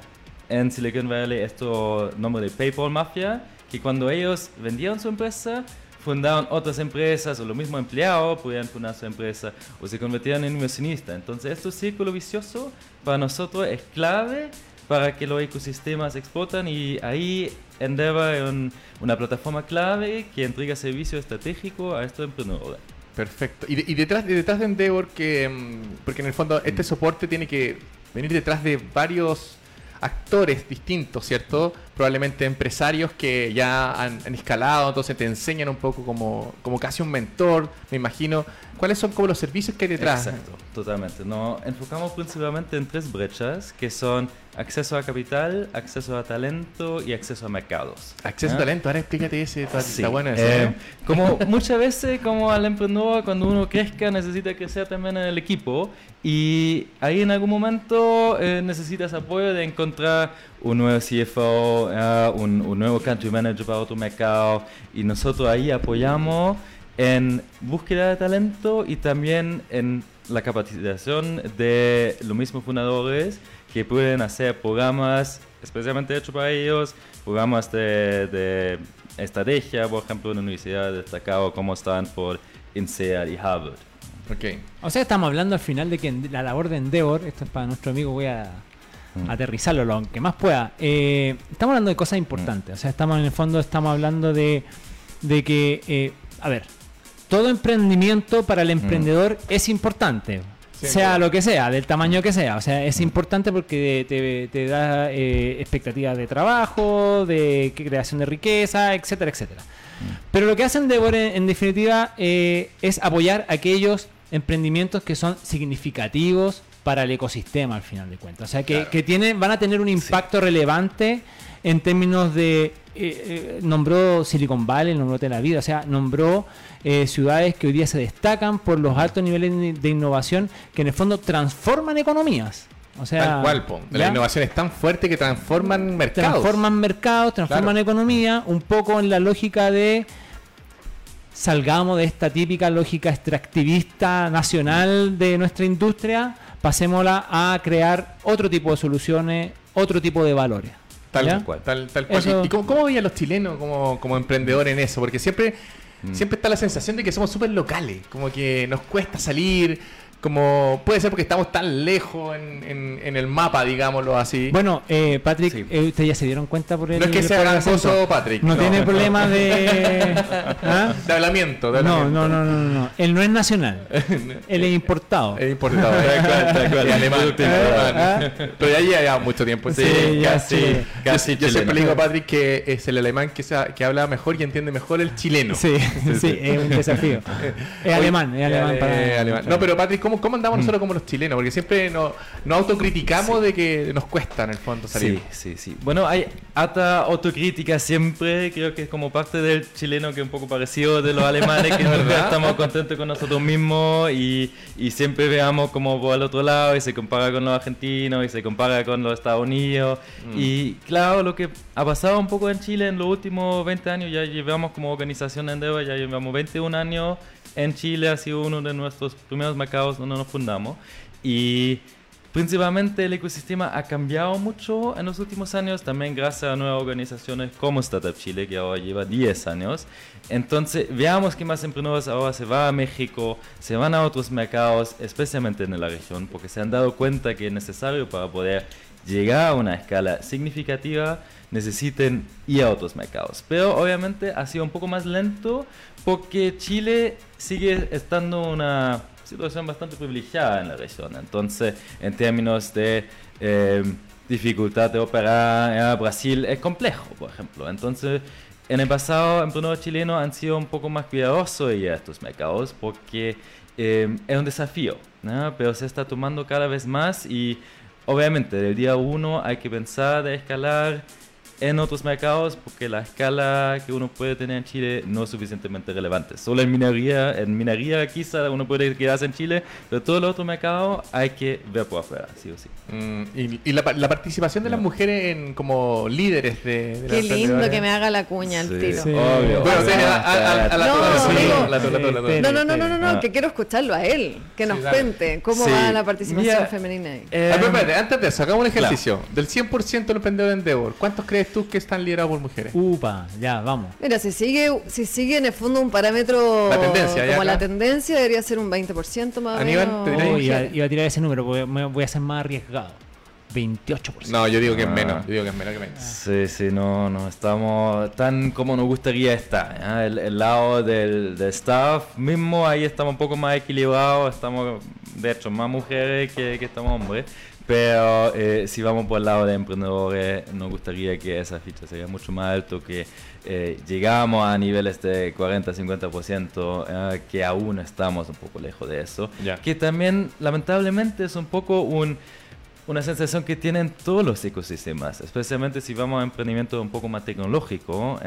en Silicon Valley esto nombre de PayPal Mafia, que cuando ellos vendieron su empresa, fundaron otras empresas o los mismos empleados podían fundar su empresa o se convertían en inversionistas. Entonces, este círculo vicioso para nosotros es clave para que los ecosistemas explotan y ahí Endeavor es un- una plataforma clave que entrega servicio estratégico a estos emprendedores. Perfecto. Y, de- y detrás, de, detrás de Endeavor, que, mm, porque en el fondo este soporte tiene que venir detrás de varios actores distintos, ¿cierto? Probablemente empresarios que ya han, escalado, entonces te enseñan un poco como, como casi un mentor, me imagino. ¿Cuáles son como los servicios que hay detrás? Exacto, totalmente. Nos enfocamos principalmente en tres brechas, que son acceso a capital, acceso a talento y acceso a mercados. Acceso ¿Ah? a talento, ahora explícate ese, está, Sí, está bueno ese, eh, ¿eh? como <laughs> muchas veces, como al emprendedor, cuando uno crezca, necesita crecer también en el equipo. Y ahí en algún momento eh, necesitas apoyo de encontrar un nuevo CFO, ah, un, un nuevo country manager para otro mercado. Y nosotros ahí apoyamos en búsqueda de talento y también en la capacitación de los mismos fundadores que pueden hacer programas especialmente hechos para ellos, programas de, de estrategia, por ejemplo, en universidades destacadas como Stanford, INSEAD y Harvard. Ok. O sea, estamos hablando al final de que la labor de Endeavor, esto es para nuestro amigo, voy a Mm. aterrizarlo lo que más pueda. Eh, estamos hablando de cosas importantes, o sea, estamos en el fondo, estamos hablando de, de que, eh, a ver, todo emprendimiento para el emprendedor es importante. Sea lo que sea, del tamaño que sea. O sea, es importante porque te, te da eh, expectativas de trabajo, de creación de riqueza, etcétera, etcétera. Pero lo que hacen Endeavor en, en definitiva eh, es apoyar aquellos emprendimientos que son significativos para el ecosistema al final de cuentas. O sea, que, que tienen, van a tener un impacto relevante en términos de... eh, eh, nombró Silicon Valley, nombró Tel Aviv, o sea, nombró eh, ciudades que hoy día se destacan por los altos niveles de- innovación que en el fondo transforman economías. O sea, Tal cual, po. La ¿ya? innovación es tan fuerte que transforman mercados. transforman mercados, transforman Claro. economía, un poco en la lógica de salgamos de esta típica lógica extractivista nacional de nuestra industria, pasémosla a crear otro tipo de soluciones, otro tipo de valores. Tal ¿Ya? cual, tal, tal cual. Eso- ¿Y, y cómo, cómo veían los chilenos como, como emprendedores en eso? Porque siempre, Mm. siempre está la sensación de que somos súper locales, como que nos cuesta salir, como puede ser porque estamos tan lejos en, en- en el mapa, digámoslo así. Bueno, eh, Patrick, Sí. eh, ustedes ya se dieron cuenta por el no es que sea gangoso, Patrick. No, tiene problema de... <laughs> ¿Ah? De hablamiento, de No, hablamiento. no, no, no, no, no. Él no es nacional. <laughs> Él es importado. Es importado. <laughs> Y alemán. Pero ya lleva mucho tiempo. Sí, Sí, ya casi. sí. Casi yo, yo siempre le digo a Patrick que es el alemán que, sa- que habla mejor y entiende mejor el chileno. Sí, sí, es un desafío. Es alemán, es alemán. Eh, para- alemán. No, pero Patrick, ¿cómo, cómo andamos nosotros como los chilenos? Porque siempre nos, nos autocriticamos de que nos cuesta en el fondo salir. Sí, sí, sí. Bueno, hay hasta autocrítica siempre, creo que es como parte del chileno que es un poco parecido de los alemanes, que <laughs> nunca estamos contentos con nosotros mismos y, y siempre veamos como por al otro lado y se compara con los argentinos y se compara con los Estados Unidos. Y claro, lo que ha pasado un poco en Chile en los últimos 20 años, ya llevamos como organización Endeavor, ya llevamos 21 años en Chile, ha sido uno de nuestros primeros mercados donde nos fundamos. Y Principalmente el ecosistema ha cambiado mucho en los últimos años, también gracias a nuevas organizaciones como Startup Chile, que ahora lleva 10 años. Entonces, veamos que más emprendedores ahora se van a México, se van a otros mercados, especialmente en la región, porque se han dado cuenta que es necesario para poder llegar a una escala significativa, necesiten ir a otros mercados. Pero obviamente ha sido un poco más lento porque Chile sigue estando una situación bastante privilegiada en la región. Entonces, en términos de eh, dificultad de operar, eh, Brasil es complejo, por ejemplo. Entonces, en el pasado, emprendedores chilenos han sido un poco más cuidadosos de ir a estos mercados porque eh, es un desafío, ¿no? pero se está tomando cada vez más y obviamente del día uno hay que pensar de escalar en otros mercados porque la escala que uno puede tener en Chile no es suficientemente relevante. Solo en minería, en minería quizá uno puede quedarse en Chile, pero todos los otros mercados hay que ver por afuera, sí o sí. Mm, y y la, la participación de las No. mujeres en como líderes de, de Qué las lindo que me haga la cuña al Sí, tiro. Sí. Obvio. Bueno, obvio. sí, a- a- a- a la No, No, no, no, no, no, no, Ah. que quiero escucharlo a él, que nos Sí, cuente cómo Sí. va la participación Mira, femenina ahí. Eh, Ah, pero espérate, antes de eso, hagamos un ejercicio. Del 100% de los emprendedores de Endeavor, ¿cuántos crees tú que están liderados por mujeres? Upa, ya, vamos. Mira, si sigue, si sigue en el fondo un parámetro La tendencia, ya como la tendencia, debería ser un 20% más o Aníbal, menos. ¿te dirás? Oh, iba, iba a tirar ese número, porque me voy a ser más arriesgado. 28%. No, yo digo que es Ah. menos. Yo digo que es menos que menos. Sí, sí, no, no estamos tan como nos gustaría estar. ¿ya? El, el lado del, del staff mismo, ahí estamos un poco más equilibrados, estamos de hecho más mujeres que, que estamos hombres. Pero eh, si vamos por el lado de emprendedores, nos gustaría que esa ficha sería mucho más alto, que eh, llegamos a niveles de 40-50%, ¿ya? que aún estamos un poco lejos de eso. Ya. Que también, lamentablemente, es un poco un una sensación que tienen todos los ecosistemas, especialmente si vamos a emprendimiento un poco más tecnológico,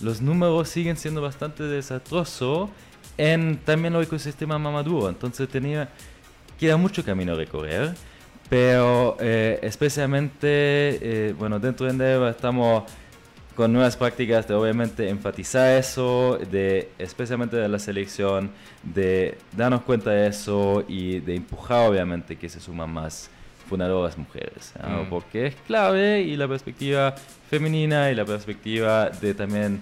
los números siguen siendo bastante desastrosos en también los ecosistemas más maduros, entonces tenía, queda mucho camino a recorrer, pero eh, especialmente, eh, bueno, dentro de Endeavor estamos con nuevas prácticas de obviamente enfatizar eso, de especialmente de la selección, de darnos cuenta de eso y de empujar obviamente que se suman más fundadoras mujeres, ¿no? Mm. porque es clave y la perspectiva femenina y la perspectiva de también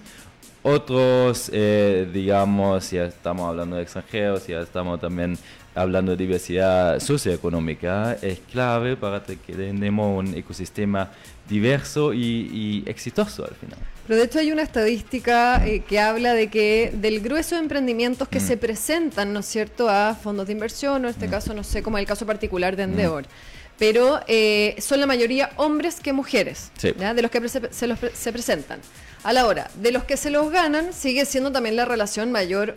otros, eh, digamos, ya estamos hablando de extranjeros, ya estamos también hablando de diversidad socioeconómica, es clave para que tengamos un ecosistema diverso y, y exitoso al final. Pero de hecho hay una estadística eh, que habla de que del grueso de emprendimientos que Mm. se presentan, ¿no es cierto?, a fondos de inversión, o en este Mm. caso, no sé, como el caso particular de Endeavor. Pero eh, son la mayoría hombres que mujeres, Sí. ¿ya? de los que se, los pre- se presentan. A la hora, de los que se los ganan, sigue siendo también la relación mayor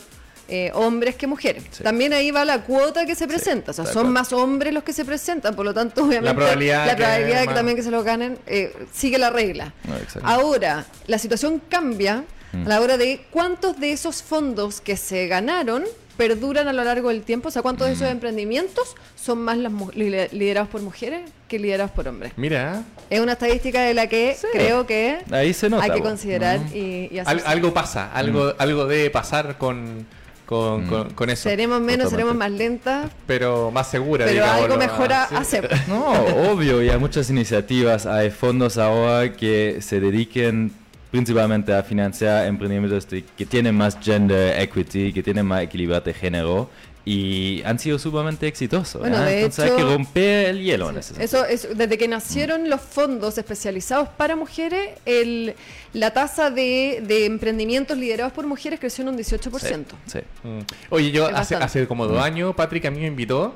eh, hombres que mujeres. Sí. También ahí va la cuota que se presenta, o sea, son más hombres los que se presentan, por lo tanto, obviamente, probabilidad la probabilidad de que también que se los ganen eh, sigue la regla. No, exacto. Ahora, la situación cambia Mm. a la hora de cuántos de esos fondos que se ganaron perduran a lo largo del tiempo, o sea, cuántos de esos Mm. emprendimientos son más las liderados por mujeres que liderados por hombres. Mira, Es una estadística de la que creo que Ahí se nota. hay que considerar Mm. y, y al- hacer. algo pasa, algo, algo debe pasar con, con, Mm. con, con eso. Seremos menos, seremos más lentas, Pero más segura, pero algo digámoslo mejor a así. hacer. <laughs> No, obvio, y hay muchas iniciativas, hay fondos ahora que se dediquen principalmente a financiar emprendimientos que tienen más gender equity, que tienen más equilibrio de género y han sido sumamente exitosos. Bueno, de Entonces hecho- hay que romper el hielo en ese sentido. Eso es desde que nacieron los fondos especializados para mujeres, el, la tasa de, de emprendimientos liderados por mujeres creció en un 18%. Sí, sí. Mm. Oye, yo Es hace, bastante. hace como dos años, Patrick a mí me invitó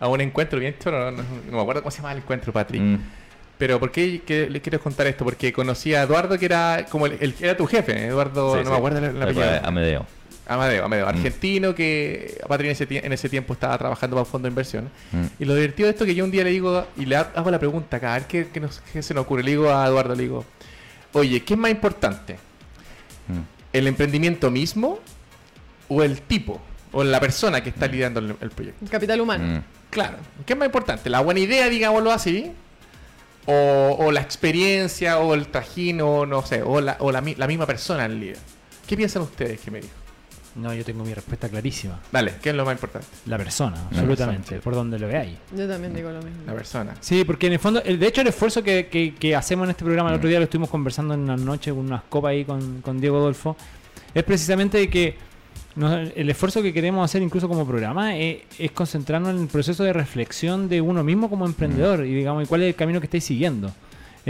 a un encuentro bien choro. No, no- no me acuerdo cómo se llama el encuentro, Patrick. Mm. Pero ¿por qué que- le quiero contar esto? Porque conocí a Eduardo, que era como el, el- era tu jefe, Eduardo, Sí, no sí. me acuerdo apellido. cual, Amedeo. Amadeo, Amadeo, Mm. argentino que Patrick en ese, tie- en ese tiempo estaba trabajando para un fondo de inversión. Mm. Y lo divertido de esto es que yo un día le digo, y le ha- hago la pregunta acá, a ver qué, qué nos- qué se nos ocurre. Le digo a Eduardo, le digo, oye, ¿qué es más importante? Mm. ¿El emprendimiento mismo o el tipo? O la persona que está liderando el, el proyecto. Capital humano. Mm. Claro, ¿qué es más importante? ¿La buena idea, digámoslo así? ¿O, o la experiencia, o el trajín, o no sé, o la, o la, mi- la misma persona el líder? ¿Qué piensan ustedes que me dijo? No, yo tengo mi respuesta clarísima. Dale, ¿qué es lo más importante? La persona, La absolutamente, persona, por donde lo veáis. Yo también digo lo mismo. La persona. Sí, porque en el fondo, el, de hecho, el esfuerzo que, que- que hacemos en este programa, el otro día lo estuvimos conversando en una noche con unas copas ahí con, con Diego Adolfo, es precisamente de que nos- el esfuerzo que queremos hacer incluso como programa es, es concentrarnos en el proceso de reflexión de uno mismo como emprendedor y digamos, y cuál es el camino que estáis siguiendo.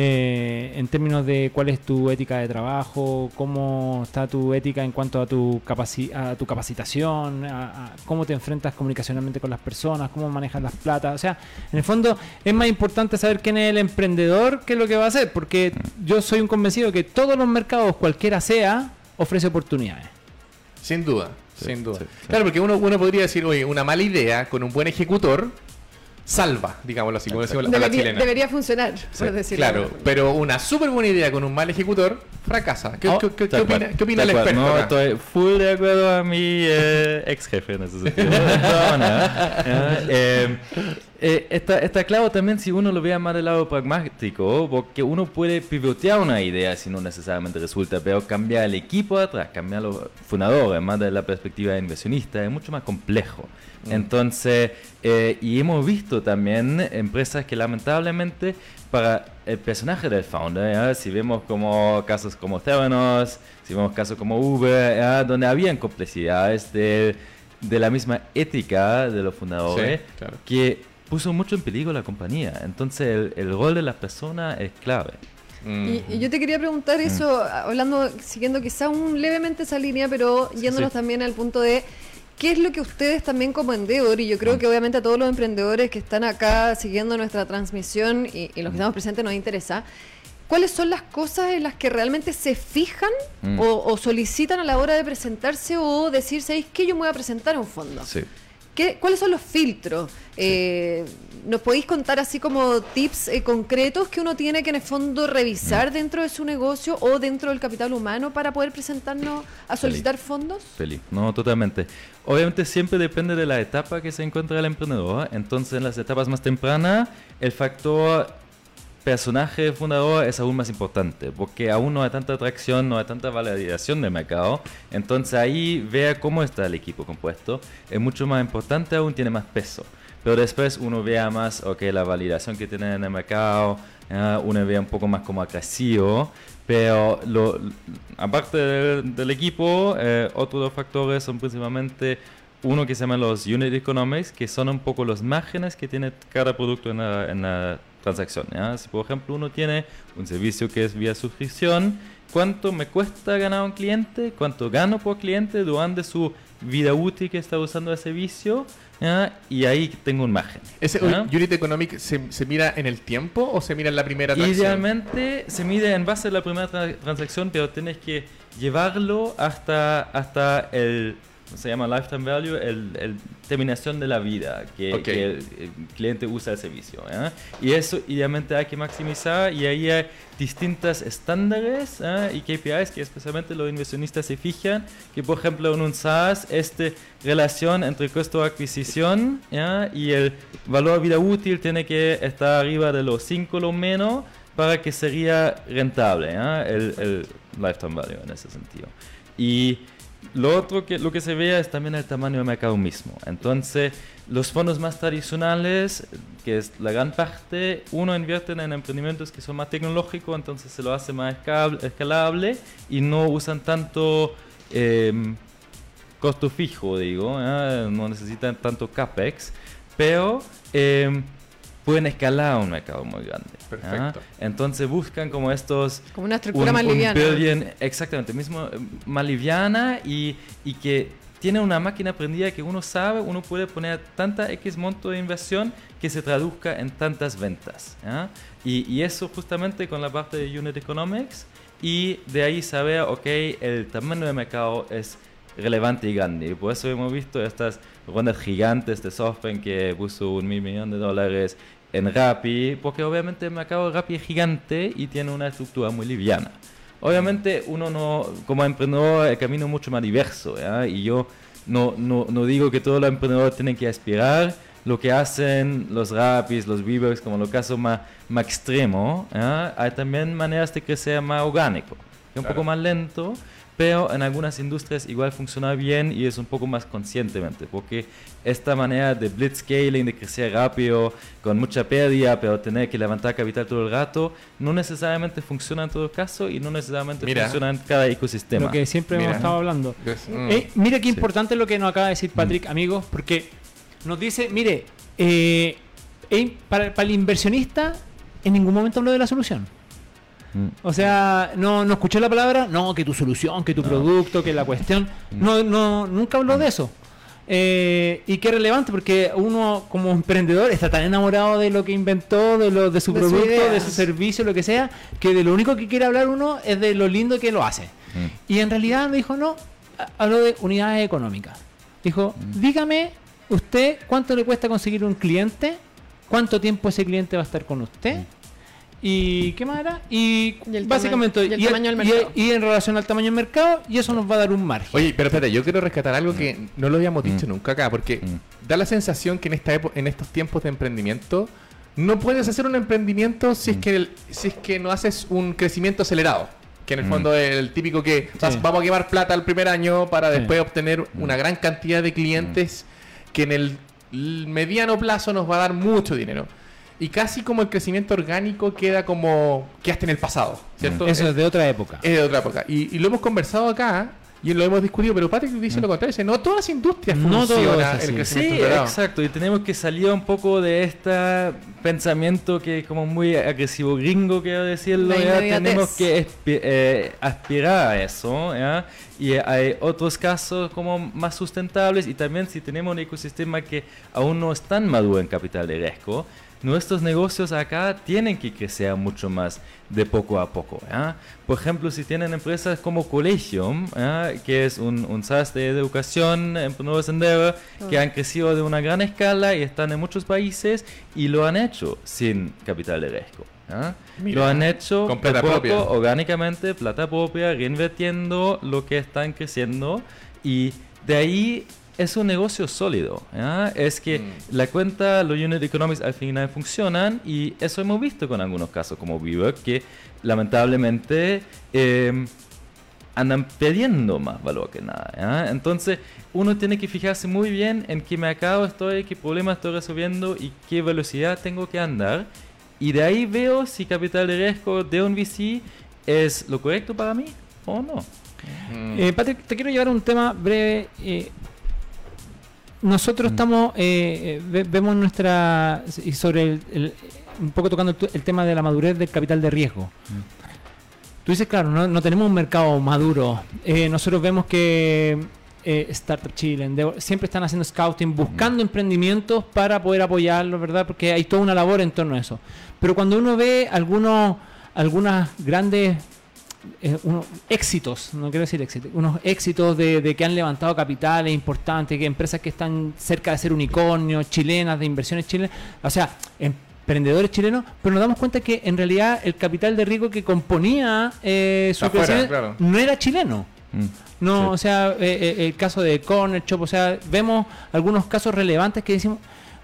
Eh, en términos de cuál es tu ética de trabajo, cómo está tu ética en cuanto a tu, capaci- a tu capacitación, a, a cómo te enfrentas comunicacionalmente con las personas, cómo manejas las platas. O sea, en el fondo es más importante saber quién es el emprendedor que lo que va a hacer, porque yo soy un convencido que todos los mercados, cualquiera sea, ofrece oportunidades. Sin duda, Sí, sin duda. sí, sí. Claro, porque uno, uno podría decir, oye, una mala idea con un buen ejecutor salva, digámoslo así, como decimos a la Debería, chilena. debería funcionar, Sí, por decirlo. de claro, pero una súper buena idea con un mal ejecutor fracasa. ¿Qué, Oh, qué- qué- qué opina, opina el experto? No, acá? estoy full de acuerdo a mi eh, ex jefe en ese sentido. <laughs> Todas maneras, ¿ya? <laughs> Eh, eh, está, está claro también si uno lo vea más del lado pragmático, porque uno puede pivotear una idea si no necesariamente resulta, pero cambiar el equipo atrás, cambiar los fundadores, más de la perspectiva de inversionista, es mucho más complejo. Mm. Entonces, eh, y hemos visto también empresas que lamentablemente para el personaje del founder, ¿ya? si vemos como casos como Theranos, si vemos casos como Uber, ¿ya? donde habían complejidades de, de la misma ética de los fundadores, Sí, claro. que puso mucho en peligro la compañía. Entonces, el, el rol de la persona es clave. Mm. Y, y yo te quería preguntar eso, hablando, siguiendo quizá un levemente esa línea, pero yéndonos sí. también al punto de qué es lo que ustedes también como Endeavor, y yo creo que obviamente a todos los emprendedores que están acá siguiendo nuestra transmisión y, y los que estamos presentes nos interesa, ¿cuáles son las cosas en las que realmente se fijan Mm. o, o solicitan a la hora de presentarse o decir, ¿sabéis qué? Yo me voy a presentar a un fondo. Sí. ¿Qué- ¿Cuáles son los filtros? Eh, ¿Nos podéis contar así como tips eh, concretos que uno tiene que en el fondo Mm. revisar dentro de su negocio o dentro del capital humano para poder presentarnos a solicitar fondos? Feliz. No, totalmente. Obviamente siempre depende de la etapa que se encuentra el emprendedor. Entonces, en las etapas más tempranas, el factor personaje fundador es aún más importante, porque aún no hay tanta atracción, no hay tanta validación de mercado. Entonces, ahí vea cómo está el equipo compuesto. Es mucho más importante, aún tiene más peso. Pero después uno vea más, ok, la validación que tiene en el mercado, ah, uno vea un poco más como agresivo, pero lo, aparte del, del equipo, eh, otros dos factores son principalmente uno que se llama los unit economics, que son un poco los márgenes que tiene cada producto en la, en la transacción. ¿ya? Si por ejemplo uno tiene un servicio que es vía suscripción, ¿cuánto me cuesta ganar un cliente? ¿Cuánto gano por cliente durante su vida útil que está usando el servicio? ¿ya? Y ahí tengo un margen. ¿Ese ¿ya? Unit Economic se, se mira en el tiempo o se mira en la primera atracción? Idealmente se mide en base a la primera tra- transacción, pero tienes que llevarlo hasta, hasta el, se llama lifetime value, el, el terminación de la vida que, Ok. que el, el cliente usa el servicio. ¿ya? Y eso idealmente hay que maximizar y ahí hay distintos estándares ¿ya? y KPIs que especialmente los inversionistas se fijan, que por ejemplo en un SaaS, esta relación entre costo de adquisición ¿ya? y el valor vida útil tiene que estar arriba de los 5 lo menos para que sería rentable el, el lifetime value en ese sentido. Y lo otro que lo que se vea es también el tamaño del mercado mismo. Entonces, los fondos más tradicionales, que es la gran parte, uno invierten en emprendimientos que son más tecnológicos, entonces se lo hace más escalable y no usan tanto em, costo fijo, digo, ¿eh? no necesitan tanto capex, pero em, pueden escalar a un mercado muy grande. ¿ah? Perfecto. Entonces buscan como estos Como una estructura un- más un liviana. billion- exactamente, mismo eh, más liviana y, y que tiene una máquina prendida que uno sabe, uno puede poner tanta X monto de inversión que se traduzca en tantas ventas. ¿ya? Y, y eso justamente con la parte de Unit Economics y de ahí saber, ok, el tamaño de mercado es relevante y grande. Y por eso hemos visto estas rondas gigantes de SoftBank que puso un mil millón de dólares en Rappi, porque obviamente el mercado de Rappi es gigante y tiene una estructura muy liviana. Obviamente uno no, como emprendedor, el camino es mucho más diverso, ¿ya? y yo no, no, no digo que todos los emprendedores tienen que aspirar lo que hacen los Rappis, los Weavers, como los casos más, más extremos. ¿ya? Hay también maneras de crecer más orgánico, que es un poco más lento, pero en algunas industrias igual funciona bien y es un poco más conscientemente, porque esta manera de blitzscaling, de crecer rápido, con mucha pérdida, pero tener que levantar capital todo el rato, no necesariamente funciona en todo caso y no necesariamente Mira. funciona en cada ecosistema. Lo que siempre Mira. hemos estado hablando. Pues, mm. Eh, mira qué Sí. importante lo que nos acaba de decir Patrick, amigos, porque nos dice, mire, eh, eh, para, para el inversionista en ningún momento habló de la solución. Mm. O sea, no, no escuché la palabra, no, que tu solución, que tu producto, que la cuestión. Mm. No, no, nunca habló de eso. Eh, y qué relevante, porque uno como emprendedor está tan enamorado de lo que inventó, de, lo, de su De producto, de su servicio, lo que sea, que de lo único que quiere hablar uno es de lo lindo que lo hace. Mm. Y en realidad me dijo, no, a- habló de unidades económicas. Dijo, Mm. dígame usted cuánto le cuesta conseguir un cliente, cuánto tiempo ese cliente va a estar con usted. ¿Y qué más era? Y, Y el básicamente, tamaño- y el tamaño del y- mercado. y en relación al tamaño del mercado, y eso nos va a dar un margen. Oye, pero espérate, yo quiero rescatar algo que no lo habíamos dicho Mm. nunca acá, porque Mm. da la sensación que en esta epo- en estos tiempos de emprendimiento no puedes hacer un emprendimiento si es Mm. que el- si es que no haces un crecimiento acelerado. Que en el Mm. fondo es el típico que vas- vamos a quemar plata el primer año para Sí. después obtener Mm. una gran cantidad de clientes que en el mediano plazo nos va a dar mucho dinero. Y casi como el crecimiento orgánico queda como quedaste en el pasado, ¿cierto? Eso Es- es de otra época. es de otra época. Y, y lo hemos conversado acá y lo hemos discutido, pero Patrick dice lo contrario. Dice, no todas las industrias No todo funciona es así. el Sí, crecimiento acelerado. exacto. Y tenemos que salir un poco de este pensamiento que es como muy agresivo gringo, quiero decirlo. ¿ya? Tenemos que eh, aspirar a eso. ¿ya? Y hay otros casos como más sustentables. Y también si tenemos un ecosistema que aún no es tan maduro en capital de riesgo, nuestros negocios acá tienen que crecer mucho más de poco a poco. ¿ya? Por ejemplo, si tienen empresas como Collegium, ¿ya? que es un, un SaaS de educación en Nuevo Sendero, que han crecido de una gran escala y están en muchos países y lo han hecho sin capital de riesgo. Mira, lo han hecho con plata poco, propia. orgánicamente, plata propia, reinvirtiendo lo que están creciendo y de ahí es un negocio sólido. ¿ya? Es que Mm. la cuenta, los unit economics al final funcionan y eso hemos visto con algunos casos como WeWork que lamentablemente eh, andan perdiendo más valor que nada. ¿ya? Entonces uno tiene que fijarse muy bien en qué mercado estoy, qué problema estoy resolviendo y qué velocidad tengo que andar. Y de ahí veo si capital de riesgo de un VC es lo correcto para mí o no. Mm. Eh, Patrick, te quiero llevar a un tema breve. eh, nosotros estamos, eh, eh, ve- vemos nuestra, y sobre el, el- un poco tocando el, tema de la madurez del capital de riesgo. Tú dices, claro, no, no tenemos un mercado maduro. Eh, nosotros vemos que eh, Startup Chile, Endeavor, siempre están haciendo scouting, buscando emprendimientos para poder apoyarlos, ¿verdad? Porque hay toda una labor en torno a eso. Pero cuando uno ve algunos, algunas grandes eh, unos éxitos, no quiero decir éxitos, unos éxitos de, de que han levantado capitales importantes, que empresas que están cerca de ser unicornios, chilenas, de inversiones chilenas, o sea, emprendedores chilenos, pero nos damos cuenta que en realidad el capital de riesgo que componía eh, su claro. no era chileno. Mm. No, Sí. o sea, eh, el caso de Corner Shop, o sea, vemos algunos casos relevantes que decimos,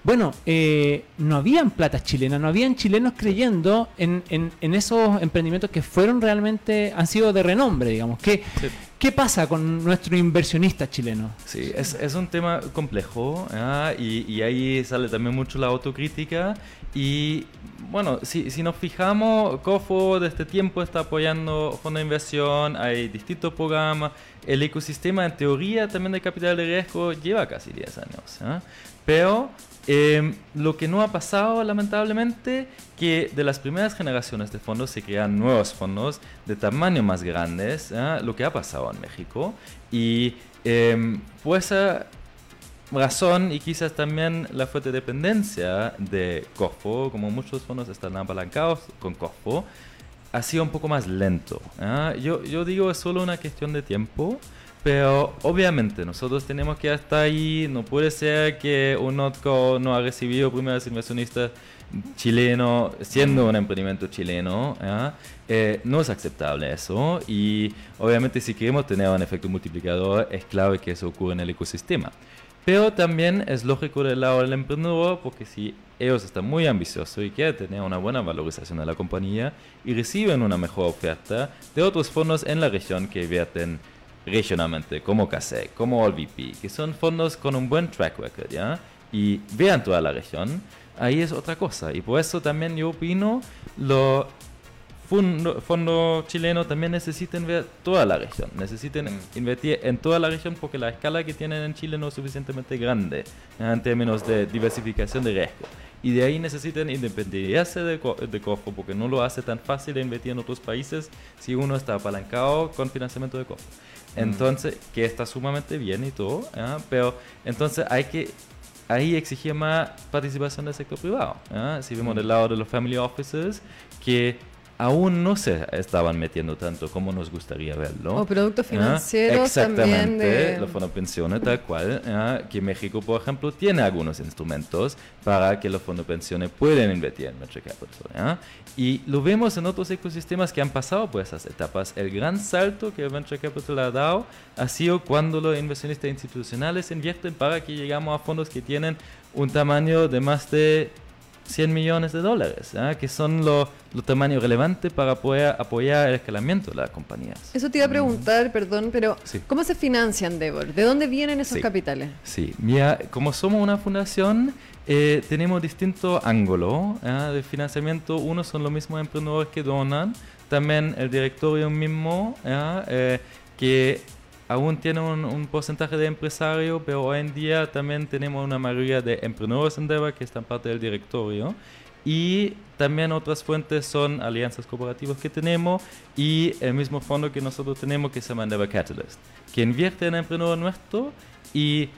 bueno, eh, no habían platas chilenas, no habían chilenos creyendo en, en- en esos emprendimientos que fueron realmente, han sido de renombre, digamos. ¿Qué, Sí. ¿qué pasa con nuestro inversionista chileno? Sí, es, es un tema complejo ¿ya? y, y ahí sale también mucho la autocrítica y bueno, si, si nos fijamos, COFO desde tiempo está apoyando fondos de inversión, hay distintos programas, el ecosistema en teoría también de capital de riesgo lleva casi 10 años, ¿ya? pero eh, lo que no ha pasado lamentablemente que de las primeras generaciones de fondos se crean nuevos fondos de tamaño más grandes, ¿ya? lo que ha pasado en México y eh, por esa razón y quizás también la fuerte dependencia de COFO, como muchos fondos están apalancados con COFO, ha sido un poco más lento. ¿ah? Yo, yo digo es solo una cuestión de tiempo, pero obviamente nosotros tenemos que estar ahí, no puede ser que un Notco no ha recibido primeros inversionistas chileno siendo un emprendimiento chileno, ¿ah? Eh, no es aceptable eso y obviamente si queremos tener un efecto multiplicador es clave que eso ocurra en el ecosistema. Pero también es lógico del lado del emprendedor porque si ellos están muy ambiciosos y quieren tener una buena valorización de la compañía y reciben una mejor oferta de otros fondos en la región que invierten regionalmente, como CASEC, como OLVP, que son fondos con un buen track record, ¿ya? Y vean toda la región, ahí es otra cosa. Y por eso también yo opino, los fondos fondo chilenos también necesitan ver toda la región, necesitan Mm. invertir en toda la región porque la escala que tienen en Chile no es suficientemente grande en términos de diversificación de riesgo. y de ahí necesitan independiarse de, de COFO porque no lo hace tan fácil de invertir en otros países si uno está apalancado con financiamiento de COFO. Entonces, que está sumamente bien y todo, pero entonces hay que ahí exigir más participación del sector privado. Si vemos del lado de los family offices, que aún no se estaban metiendo tanto como nos gustaría verlo. O productos ¿ya? financieros también Exactamente, de- fondos de pensiones, tal cual, ¿ya? que México, por ejemplo, tiene algunos instrumentos para que los fondos de pensiones puedan invertir en venture capital. Y lo vemos en otros ecosistemas que han pasado por esas etapas. El gran salto que el venture capital ha dado ha sido cuando los inversionistas institucionales invierten para que llegamos a fondos que tienen un tamaño de más de 100 millones de dólares, ¿ya? que son los los tamaños relevantes para poder apoyar el escalamiento de las compañías. Eso te iba a preguntar, perdón, pero Sí. ¿cómo se financia Endeavor? ¿De dónde vienen esos Sí. capitales? Sí, mira, como somos una fundación, eh, tenemos distintos ángulos ¿ah? de financiamiento. Uno son los mismos emprendedores que donan, también el directorio mismo, ¿ah? Eh, que aún tiene un, un porcentaje de empresarios, pero hoy en día también tenemos una mayoría de emprendedores Endeavor que están parte del directorio. Y también otras fuentes son alianzas corporativas que tenemos y el mismo fondo que nosotros tenemos que se llama Endeavor Catalyst, que invierte en emprendedores nuestros y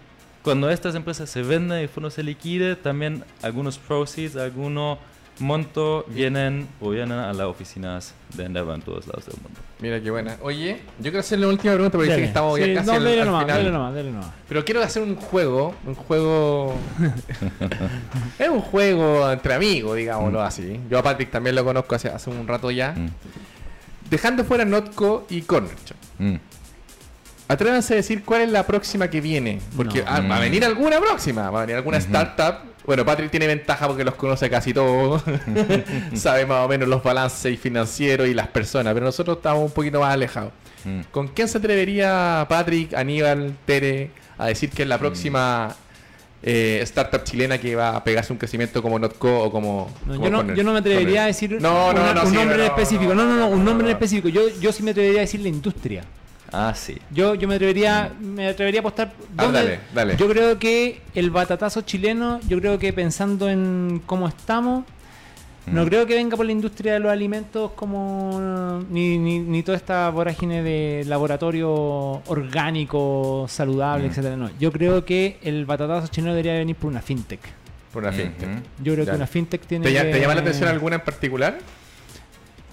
cuando estas empresas se venden y el fondo se liquide, también algunos proceeds, algunos montos vienen o vienen a las oficinas de Endeavor en todos lados del mundo. Mira qué buena. Oye, yo quiero hacerle una última pregunta porque Dale. que estamos Sí, ya casi no, al, dale al nomás, final. dale nomás, dale nomás. Pero quiero hacer un juego, un juego... <laughs> es un juego entre amigos, digámoslo así. Yo a Patrick también lo conozco hace, hace un rato ya. Mm, Dejando fuera Notco y Corner mm. Atrévanse a decir cuál es la próxima que viene. Porque No. ah, va a Mm. venir alguna próxima. Va a venir alguna startup. Bueno, Patrick tiene ventaja porque los conoce casi todos. <laughs> Sabe más o menos los balances financieros y las personas. Pero nosotros estamos un poquito más alejados. Mm. ¿Con quién se atrevería Patrick, Aníbal, Tere a decir que es la próxima eh, startup chilena que va a pegarse un crecimiento como Notco o como. No, como yo, no, yo no me atrevería a decir No, una- un nombre en específico. No, no, no, un no, nombre en específico. Yo, yo sí me atrevería a decir la industria. Ah, sí. Yo, yo me atrevería, me atrevería a apostar. Ah, dale, dale. Yo creo que el batatazo chileno, yo creo que pensando en cómo estamos, no Mm. creo que venga por la industria de los alimentos como ni, ni, ni toda esta vorágine de laboratorio orgánico, saludable, Mm. etcétera. No, yo creo que el batatazo chileno debería venir por una fintech. Por una Ujú. fintech. Yo creo Ya. que una fintech tiene ¿Te, que- te llama la atención alguna en particular?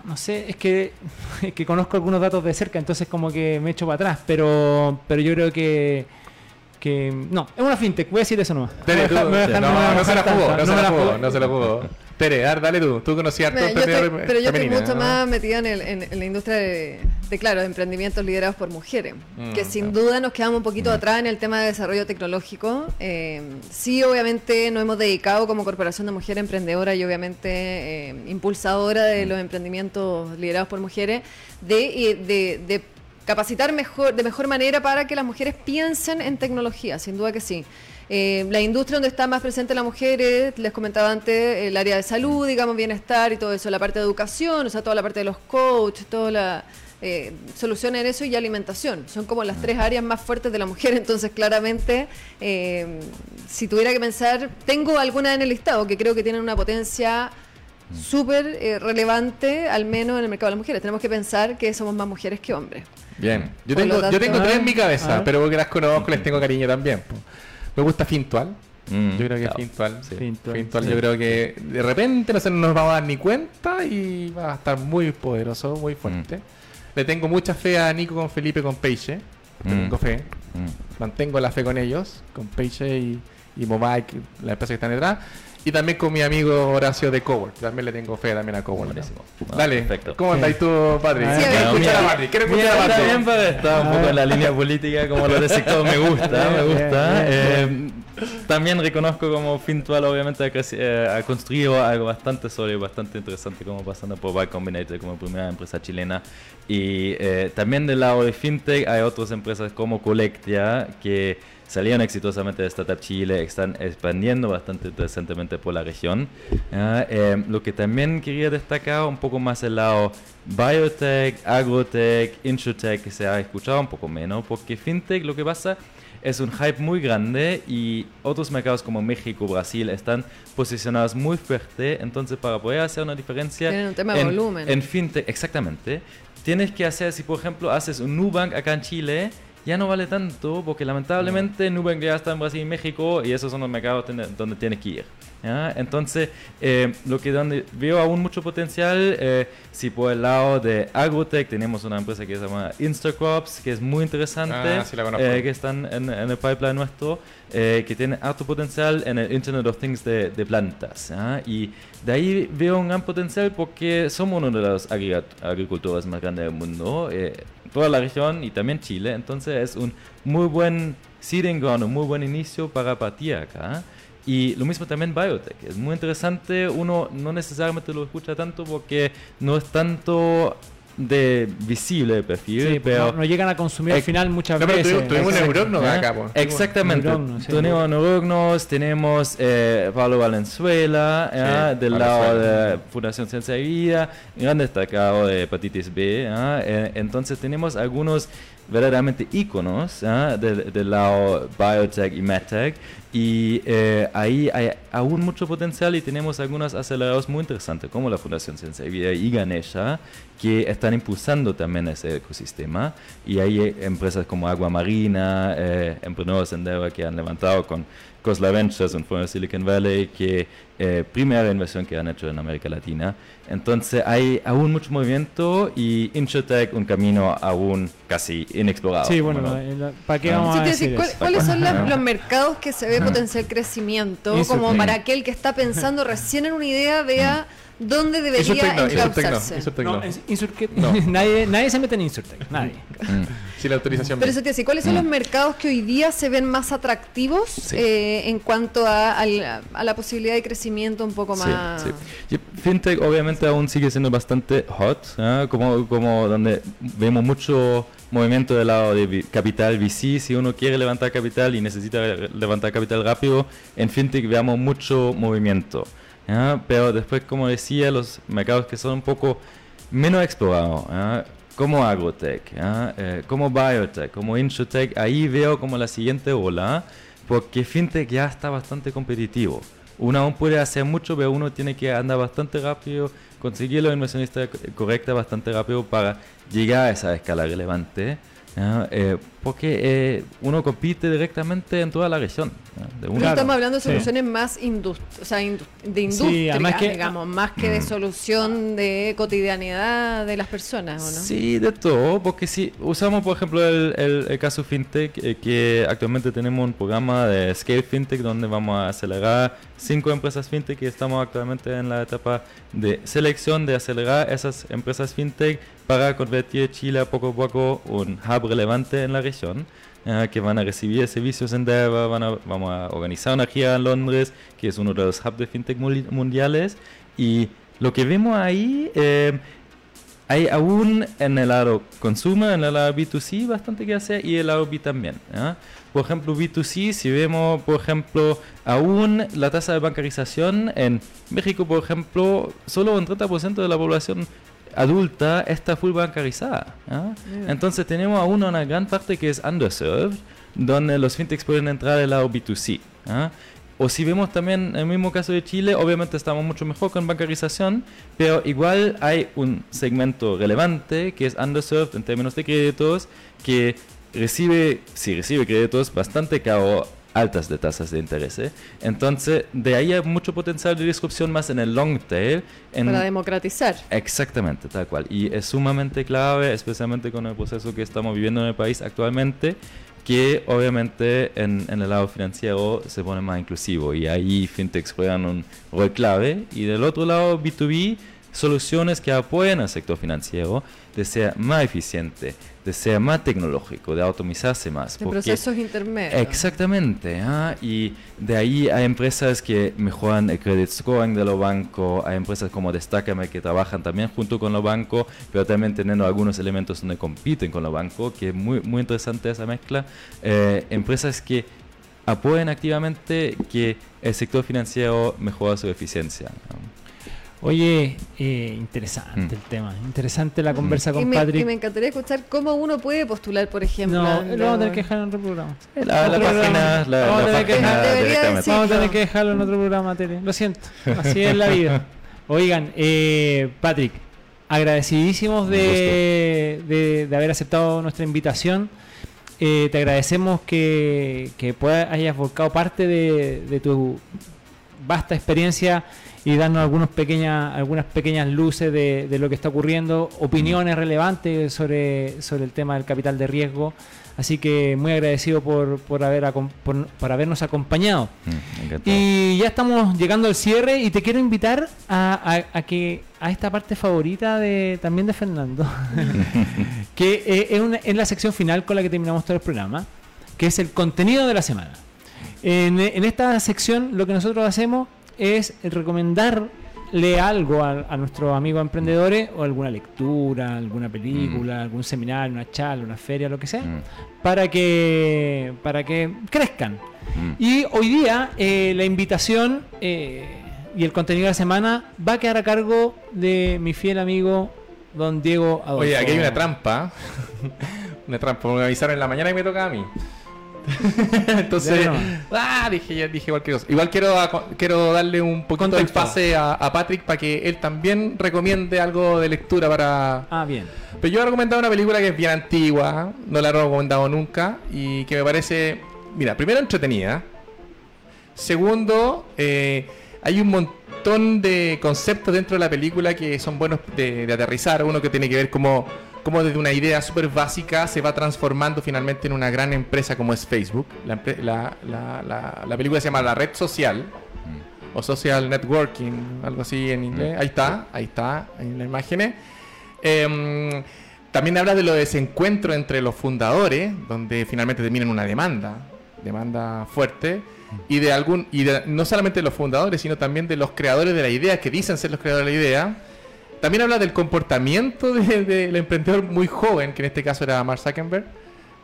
No sé, es que, <laughs> es que conozco algunos datos de cerca, entonces como que me echo para atrás, pero, pero yo creo que, que... No, es una fintech, voy a decir eso nomás. Tere, tú- me no, me voy a no se la jugó, no se la jugó, no se la jugó. Tere, dale tú. Tú conocías harto Mira, yo estoy- emprendedor pero yo estoy mucho ¿no? más metida en, el- en- en la industria de, de, claro, de emprendimientos liderados por mujeres, Mm, que sin claro. duda nos quedamos un poquito atrás en el tema de desarrollo tecnológico. Eh, sí, obviamente nos hemos dedicado como Corporación de Mujeres Emprendedoras y obviamente eh, impulsadora de los emprendimientos liderados por mujeres, de, de, de capacitar mejor, de mejor manera para que las mujeres piensen en tecnología, sin duda que sí. Eh, la industria donde está más presente la mujer es, les comentaba antes, el área de salud, digamos, bienestar y todo eso, la parte de educación, o sea, toda la parte de los coaches, toda la eh, solución en eso y alimentación. Son como las tres áreas más fuertes de la mujer, <laughs> entonces claramente, eh, si tuviera que pensar, tengo algunas en el listado que creo que tienen una potencia súper eh, relevante, al menos en el mercado de las mujeres. Tenemos que pensar que somos más mujeres que hombres. Bien. Yo Por tengo, yo tengo tres en mi cabeza, pero porque las conozco les tengo cariño también. Me gusta Fintual. Mm, Yo creo que claro. Fintual. Sí. Fintual, Fintual, sí. yo creo que de repente no se nos vamos a dar ni cuenta y va a estar muy poderoso, muy fuerte. Le tengo mucha fe a Nico con Felipe con Peixe. Mm. tengo fe. Mm. Mantengo la fe con ellos, con Peixe y, y Mobike, la empresa que están detrás. Y también con mi amigo Horacio de Cowork. También le tengo fe también a Cowork. Buenísimo. Ah, Dale, perfecto. ¿cómo andáis tú, Patrick? Ah, quiero sí, escuchar a Patrick, quiero escuchar a está Patrick. bien, está un poco en la línea política como lo de sector me gusta, me gusta. Eh, también reconozco como Fintual obviamente ha, eh, ha construido algo bastante sólido, bastante interesante como pasando por Y Combinator como primera empresa chilena. Y eh, también del lado de FinTech hay otras empresas como Colectia que salieron exitosamente de Startup Chile, están expandiendo bastante interesantemente por la región. Ah, eh, lo que también quería destacar un poco más el lado biotech, agrotech, insurtech, que se ha escuchado un poco menos, porque fintech lo que pasa es un hype muy grande y otros mercados como México, Brasil están posicionados muy fuerte, entonces para poder hacer una diferencia Tienen un tema de en, volumen. en fintech, exactamente, tienes que hacer, si por ejemplo haces un Nubank acá en Chile, ya no vale tanto porque lamentablemente Nubank ya está en Brasil y México y esos son los mercados donde tienes que ir. ¿ya? Entonces, eh, lo que donde veo aún mucho potencial, eh, si por el lado de Agrotech tenemos una empresa que se llama Instacrops, que es muy interesante, Ah, sí eh, que están en, en el pipeline nuestro, eh, que tiene alto potencial en el Internet of Things de, de plantas. ¿ah? Y de ahí veo un gran potencial porque somos uno de los agricultores más grandes del mundo, eh, toda la región y también Chile. Entonces es un muy buen seeding ground, un muy buen inicio para partir acá. Y lo mismo también biotech. Es muy interesante. Uno no necesariamente lo escucha tanto porque no es tanto de visible el perfil, Sí, pues pero no, no llegan a consumir al final muchas No, pero veces. tuvimos, tuvimos Exacto. Neurogno ¿Ah? acá, po. Exactamente. Sí. tenemos Neurognos, tenemos eh, Pablo Valenzuela, ¿ah? Sí, del lado Valenzuela. de Fundación Ciencia y Vida, gran destacado de hepatitis B. ¿ah? Eh, entonces tenemos algunos verdaderamente íconos ¿ah? del, del lado biotech y medtech y eh, ahí hay aún mucho potencial y tenemos algunos acelerados muy interesantes como la Fundación Ciencia y Ganesha que están impulsando también ese ecosistema. Y hay eh, empresas como Agua Marina, eh, emprendedores en Deva que han levantado con Cosla Ventures, un fondo de Silicon Valley, que eh, primera inversión que han hecho en América Latina. Entonces hay aún mucho movimiento y InsurTech un camino aún casi inexplorado. Sí, bueno, ¿para qué Ah. vamos Sí, a decir ¿cuál- eso? ¿Cuáles son las- Ajá. los mercados que se ve potencial crecimiento? Eso, Como para aquel que está pensando recién en una idea, vea dónde debería encauzarse. Insurtecno. No, No. <laughs> nadie, nadie se mete en Insurtech, nadie. Mm. Sí, la autorización. Pero eso te decía, ¿cuáles son los mercados que hoy día se ven más atractivos Sí. eh, en cuanto a, a la posibilidad de crecimiento un poco más? sí. Y FinTech obviamente aún sigue siendo bastante hot, ¿ah? como, como donde vemos mucho movimiento del lado de capital VC, si uno quiere levantar capital y necesita levantar capital rápido, en FinTech veamos mucho movimiento. Pero después, como decía, los mercados que son un poco menos explorados, como Agrotech. Eh, como Biotech, como Insurtech, ahí veo como la siguiente ola, porque FinTech ya está bastante competitivo. Uno aún puede hacer mucho, pero uno tiene que andar bastante rápido, conseguir la inversionista co- correcta bastante rápido para llegar a esa escala relevante. Eh, porque eh, uno compite directamente en toda la región. De una- Claro, estamos hablando de sí. soluciones más indust- o sea, indu- de industria, además que- digamos, más que de Mm. solución de cotidianidad de las personas, ¿o no? Sí, de todo, porque si usamos por ejemplo el, el- el caso FinTech, eh, que actualmente tenemos un programa de Scale FinTech donde vamos a acelerar cinco empresas FinTech que estamos actualmente en la etapa de selección de acelerar esas empresas FinTech para convertir Chile a poco a poco un hub relevante en la región. Eh, que van a recibir servicios en Deva, van a, vamos a organizar una gira en Londres, que es uno de los hubs de fintech mundiales, y lo que vemos ahí eh, hay aún en el lado consumer, en el lado B2C, bastante que hacer y el lado B también. ¿ya? Por ejemplo, B2C, si vemos, por ejemplo, aún la tasa de bancarización en México, por ejemplo, solo un 30% de la población adulta está full bancarizada. Entonces tenemos aún una gran parte que es underserved, donde los fintechs pueden entrar del lado B2C. ¿ya? O si vemos también el mismo caso de Chile, obviamente estamos mucho mejor con bancarización, pero igual hay un segmento relevante que es underserved en términos de créditos, que recibe, si recibe créditos bastante caro, altas de tasas de interés. ¿eh? Entonces, de ahí hay mucho potencial de disrupción más en el long tail. En, Para democratizar. Exactamente, tal cual. Y es sumamente clave, especialmente con el proceso que estamos viviendo en el país actualmente, que obviamente en, en el lado financiero se pone más inclusivo y ahí fintechs juegan un rol clave. Y del otro lado, B2B, soluciones que apoyen al sector financiero de ser más eficiente, de ser más tecnológico, de automatizarse más. En porque- procesos intermedios. Exactamente, ¿ah? y de ahí hay empresas que mejoran el credit scoring de los bancos, hay empresas como Destacame que trabajan también junto con los bancos, pero también teniendo algunos elementos donde compiten con los bancos, que es muy, muy interesante esa mezcla. Eh, empresas que apoyan activamente que el sector financiero mejora su eficiencia. ¿no? Oye, eh, interesante Mm. el tema. Interesante la conversa Y con me, y Patrick. me encantaría escuchar cómo uno puede postular, por ejemplo. No, lo vamos a tener que dejar en otro programa. La, la Otro programa. página, la, Vamos a la tener que- página decir- Vamos a tener que dejarlo en otro programa, Tere. Lo siento. Así es la vida. Oigan, eh, Patrick, agradecidísimos de, de- de haber aceptado nuestra invitación. Eh, te agradecemos que, que puedas- hayas volcado parte de, de tu vasta experiencia y darnos algunos pequeñas, algunas pequeñas luces de, de lo que está ocurriendo, opiniones relevantes sobre, sobre el tema del capital de riesgo. Así que muy agradecido por, por, haber, por, por habernos acompañado. Mm. Y ya estamos llegando al cierre y te quiero invitar a, a- a que a esta parte favorita de también de Fernando, <laughs> <laughs> que eh, es, una- es la sección final con la que terminamos todo el programa, que es el contenido de la semana. En, en esta sección lo que nosotros hacemos es recomendarle algo a, a nuestros amigos emprendedores o alguna lectura, alguna película, algún seminario, una charla, una feria, lo que sea, Mm, para que para que crezcan. mm. Y hoy día eh, la invitación eh, y el contenido de la semana va a quedar a cargo de mi fiel amigo don Diego Adolfo. Oye, aquí hay una trampa. <laughs> una trampa. Me avisaron en la mañana y me toca a mí. <laughs> Entonces, no. ah, dije, dije cualquier cosa. Igual quiero, quiero darle un poquito de Contexto. pase a, a Patrick para que él también recomiende algo de lectura para. Ah, bien. Pero yo he recomendado una película que es bien antigua, no la he recomendado nunca y que me parece, mira, primero entretenida. Segundo, eh, hay un montón de conceptos dentro de la película que son buenos de, de aterrizar. Uno que tiene que ver como, como desde una idea súper básica se va transformando finalmente en una gran empresa como es Facebook. La, la- la- la- la película se llama La Red Social o Social Networking, algo así en inglés. Ahí está, ahí está, en las imágenes. Em, también habla de lo de desencuentro entre los fundadores, donde finalmente termina en una demanda, demanda fuerte, y de algún, y de- no solamente de los fundadores, sino también de los creadores de la idea, que dicen ser los creadores de la idea. También habla del comportamiento de- del emprendedor muy joven, que en este caso era Mark Zuckerberg,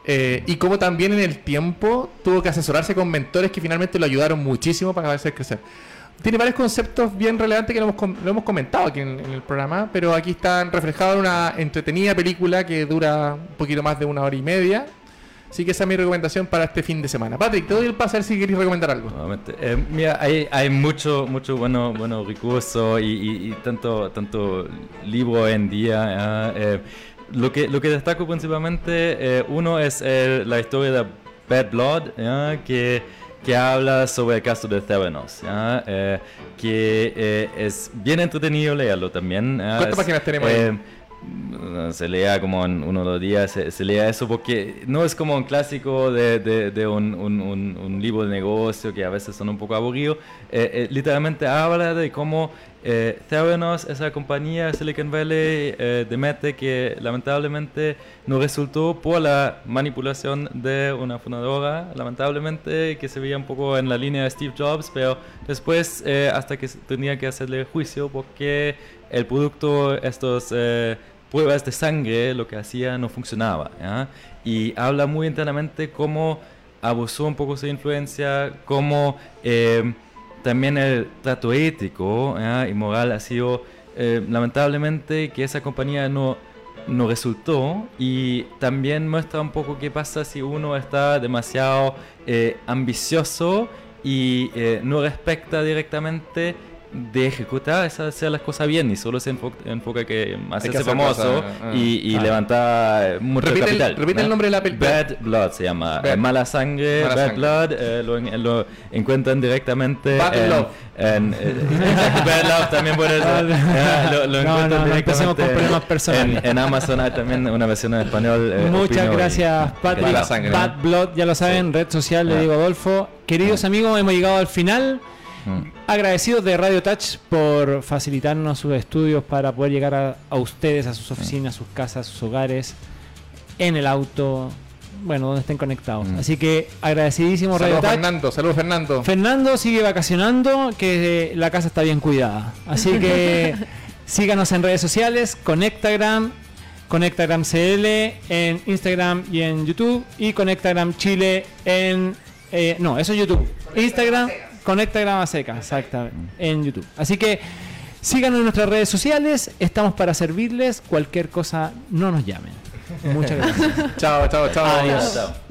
eh, y cómo también en el tiempo tuvo que asesorarse con mentores que finalmente lo ayudaron muchísimo para hacer crecer. Tiene varios conceptos bien relevantes que lo hemos, com- lo hemos comentado aquí en, en el programa, pero aquí están reflejados en una entretenida película que dura un poquito más de una hora y media. Así que esa es mi recomendación para este fin de semana. Patrick, te doy el pase a ver si queréis recomendar algo. Eh, mira, hay, hay mucho, mucho bueno, bueno recurso y, y- y tanto, tanto libro en día. ¿ya? Eh, lo, que, lo que destaco principalmente, eh, uno es eh, la historia de Bad Blood, ¿ya? que, que habla sobre el caso de Theranos, ¿ya? Eh, que eh, es bien entretenido leerlo también. ¿ya? ¿Cuántas Es, páginas tenemos ahí? No, se lea como en uno o dos días, se, se lea eso porque no es como un clásico de, de- de un, un- un- un libro de negocio que a veces son un poco aburridos. Eh, eh, literalmente habla de cómo eh, Theranos, esa compañía Silicon Valley eh, de Mete que lamentablemente no resultó por la manipulación de una fundadora, lamentablemente que se veía un poco en la línea de Steve Jobs, pero después eh, hasta que tenía que hacerle juicio porque el producto, estos eh, pruebas de sangre, lo que hacía no funcionaba. ¿ya? Y habla muy internamente cómo abusó un poco su influencia, cómo eh, también el trato ético y moral ha sido eh, lamentablemente que esa compañía no, no resultó. Y también muestra un poco qué pasa si uno está demasiado eh, ambicioso y eh, no respecta directamente de ejecutar esas hacer las cosas bien y solo se enfoca, enfoca que hacerse hacer famoso cosas, ah. y, y Ah. levantar eh, mucho Repite el- capital. repite el ¿no? nombre de la pel- Bad Blood se llama. Bad- eh, mala sangre, Mala Bad sangre. Blood. eh, lo, en- lo encuentran directamente Bad en, Love. en, eh, <laughs> Bad Love también puede ser. Ya, lo, lo No, encuentran no, directamente con en- personales. En, en Amazon hay también una versión en español. eh, Muchas y- gracias, Patrick. Bad Blood, ya lo saben, red social de Ah. Diego Adolfo. Queridos amigos, hemos llegado al final. Mm. Agradecidos de Radio Touch por facilitarnos sus estudios para poder llegar a, a ustedes, a sus oficinas, sus casas, sus hogares, en el auto, bueno, donde estén conectados. Mm. Así que agradecidísimo Radio Saludos Touch. Fernando, saludos Fernando. Fernando sigue vacacionando, que la casa está bien cuidada. Así que <laughs> síganos en redes sociales, Conectagram, Conectagram CL en Instagram y en YouTube y Conectagram Chile en... eh, no, eso es YouTube. Instagram, Conectagram a seca, exactamente, en YouTube. Así que Síganos en nuestras redes sociales, estamos para servirles. Cualquier cosa, no nos llamen. Muchas gracias. <laughs> Chao, chao, chao. Adiós. Chao.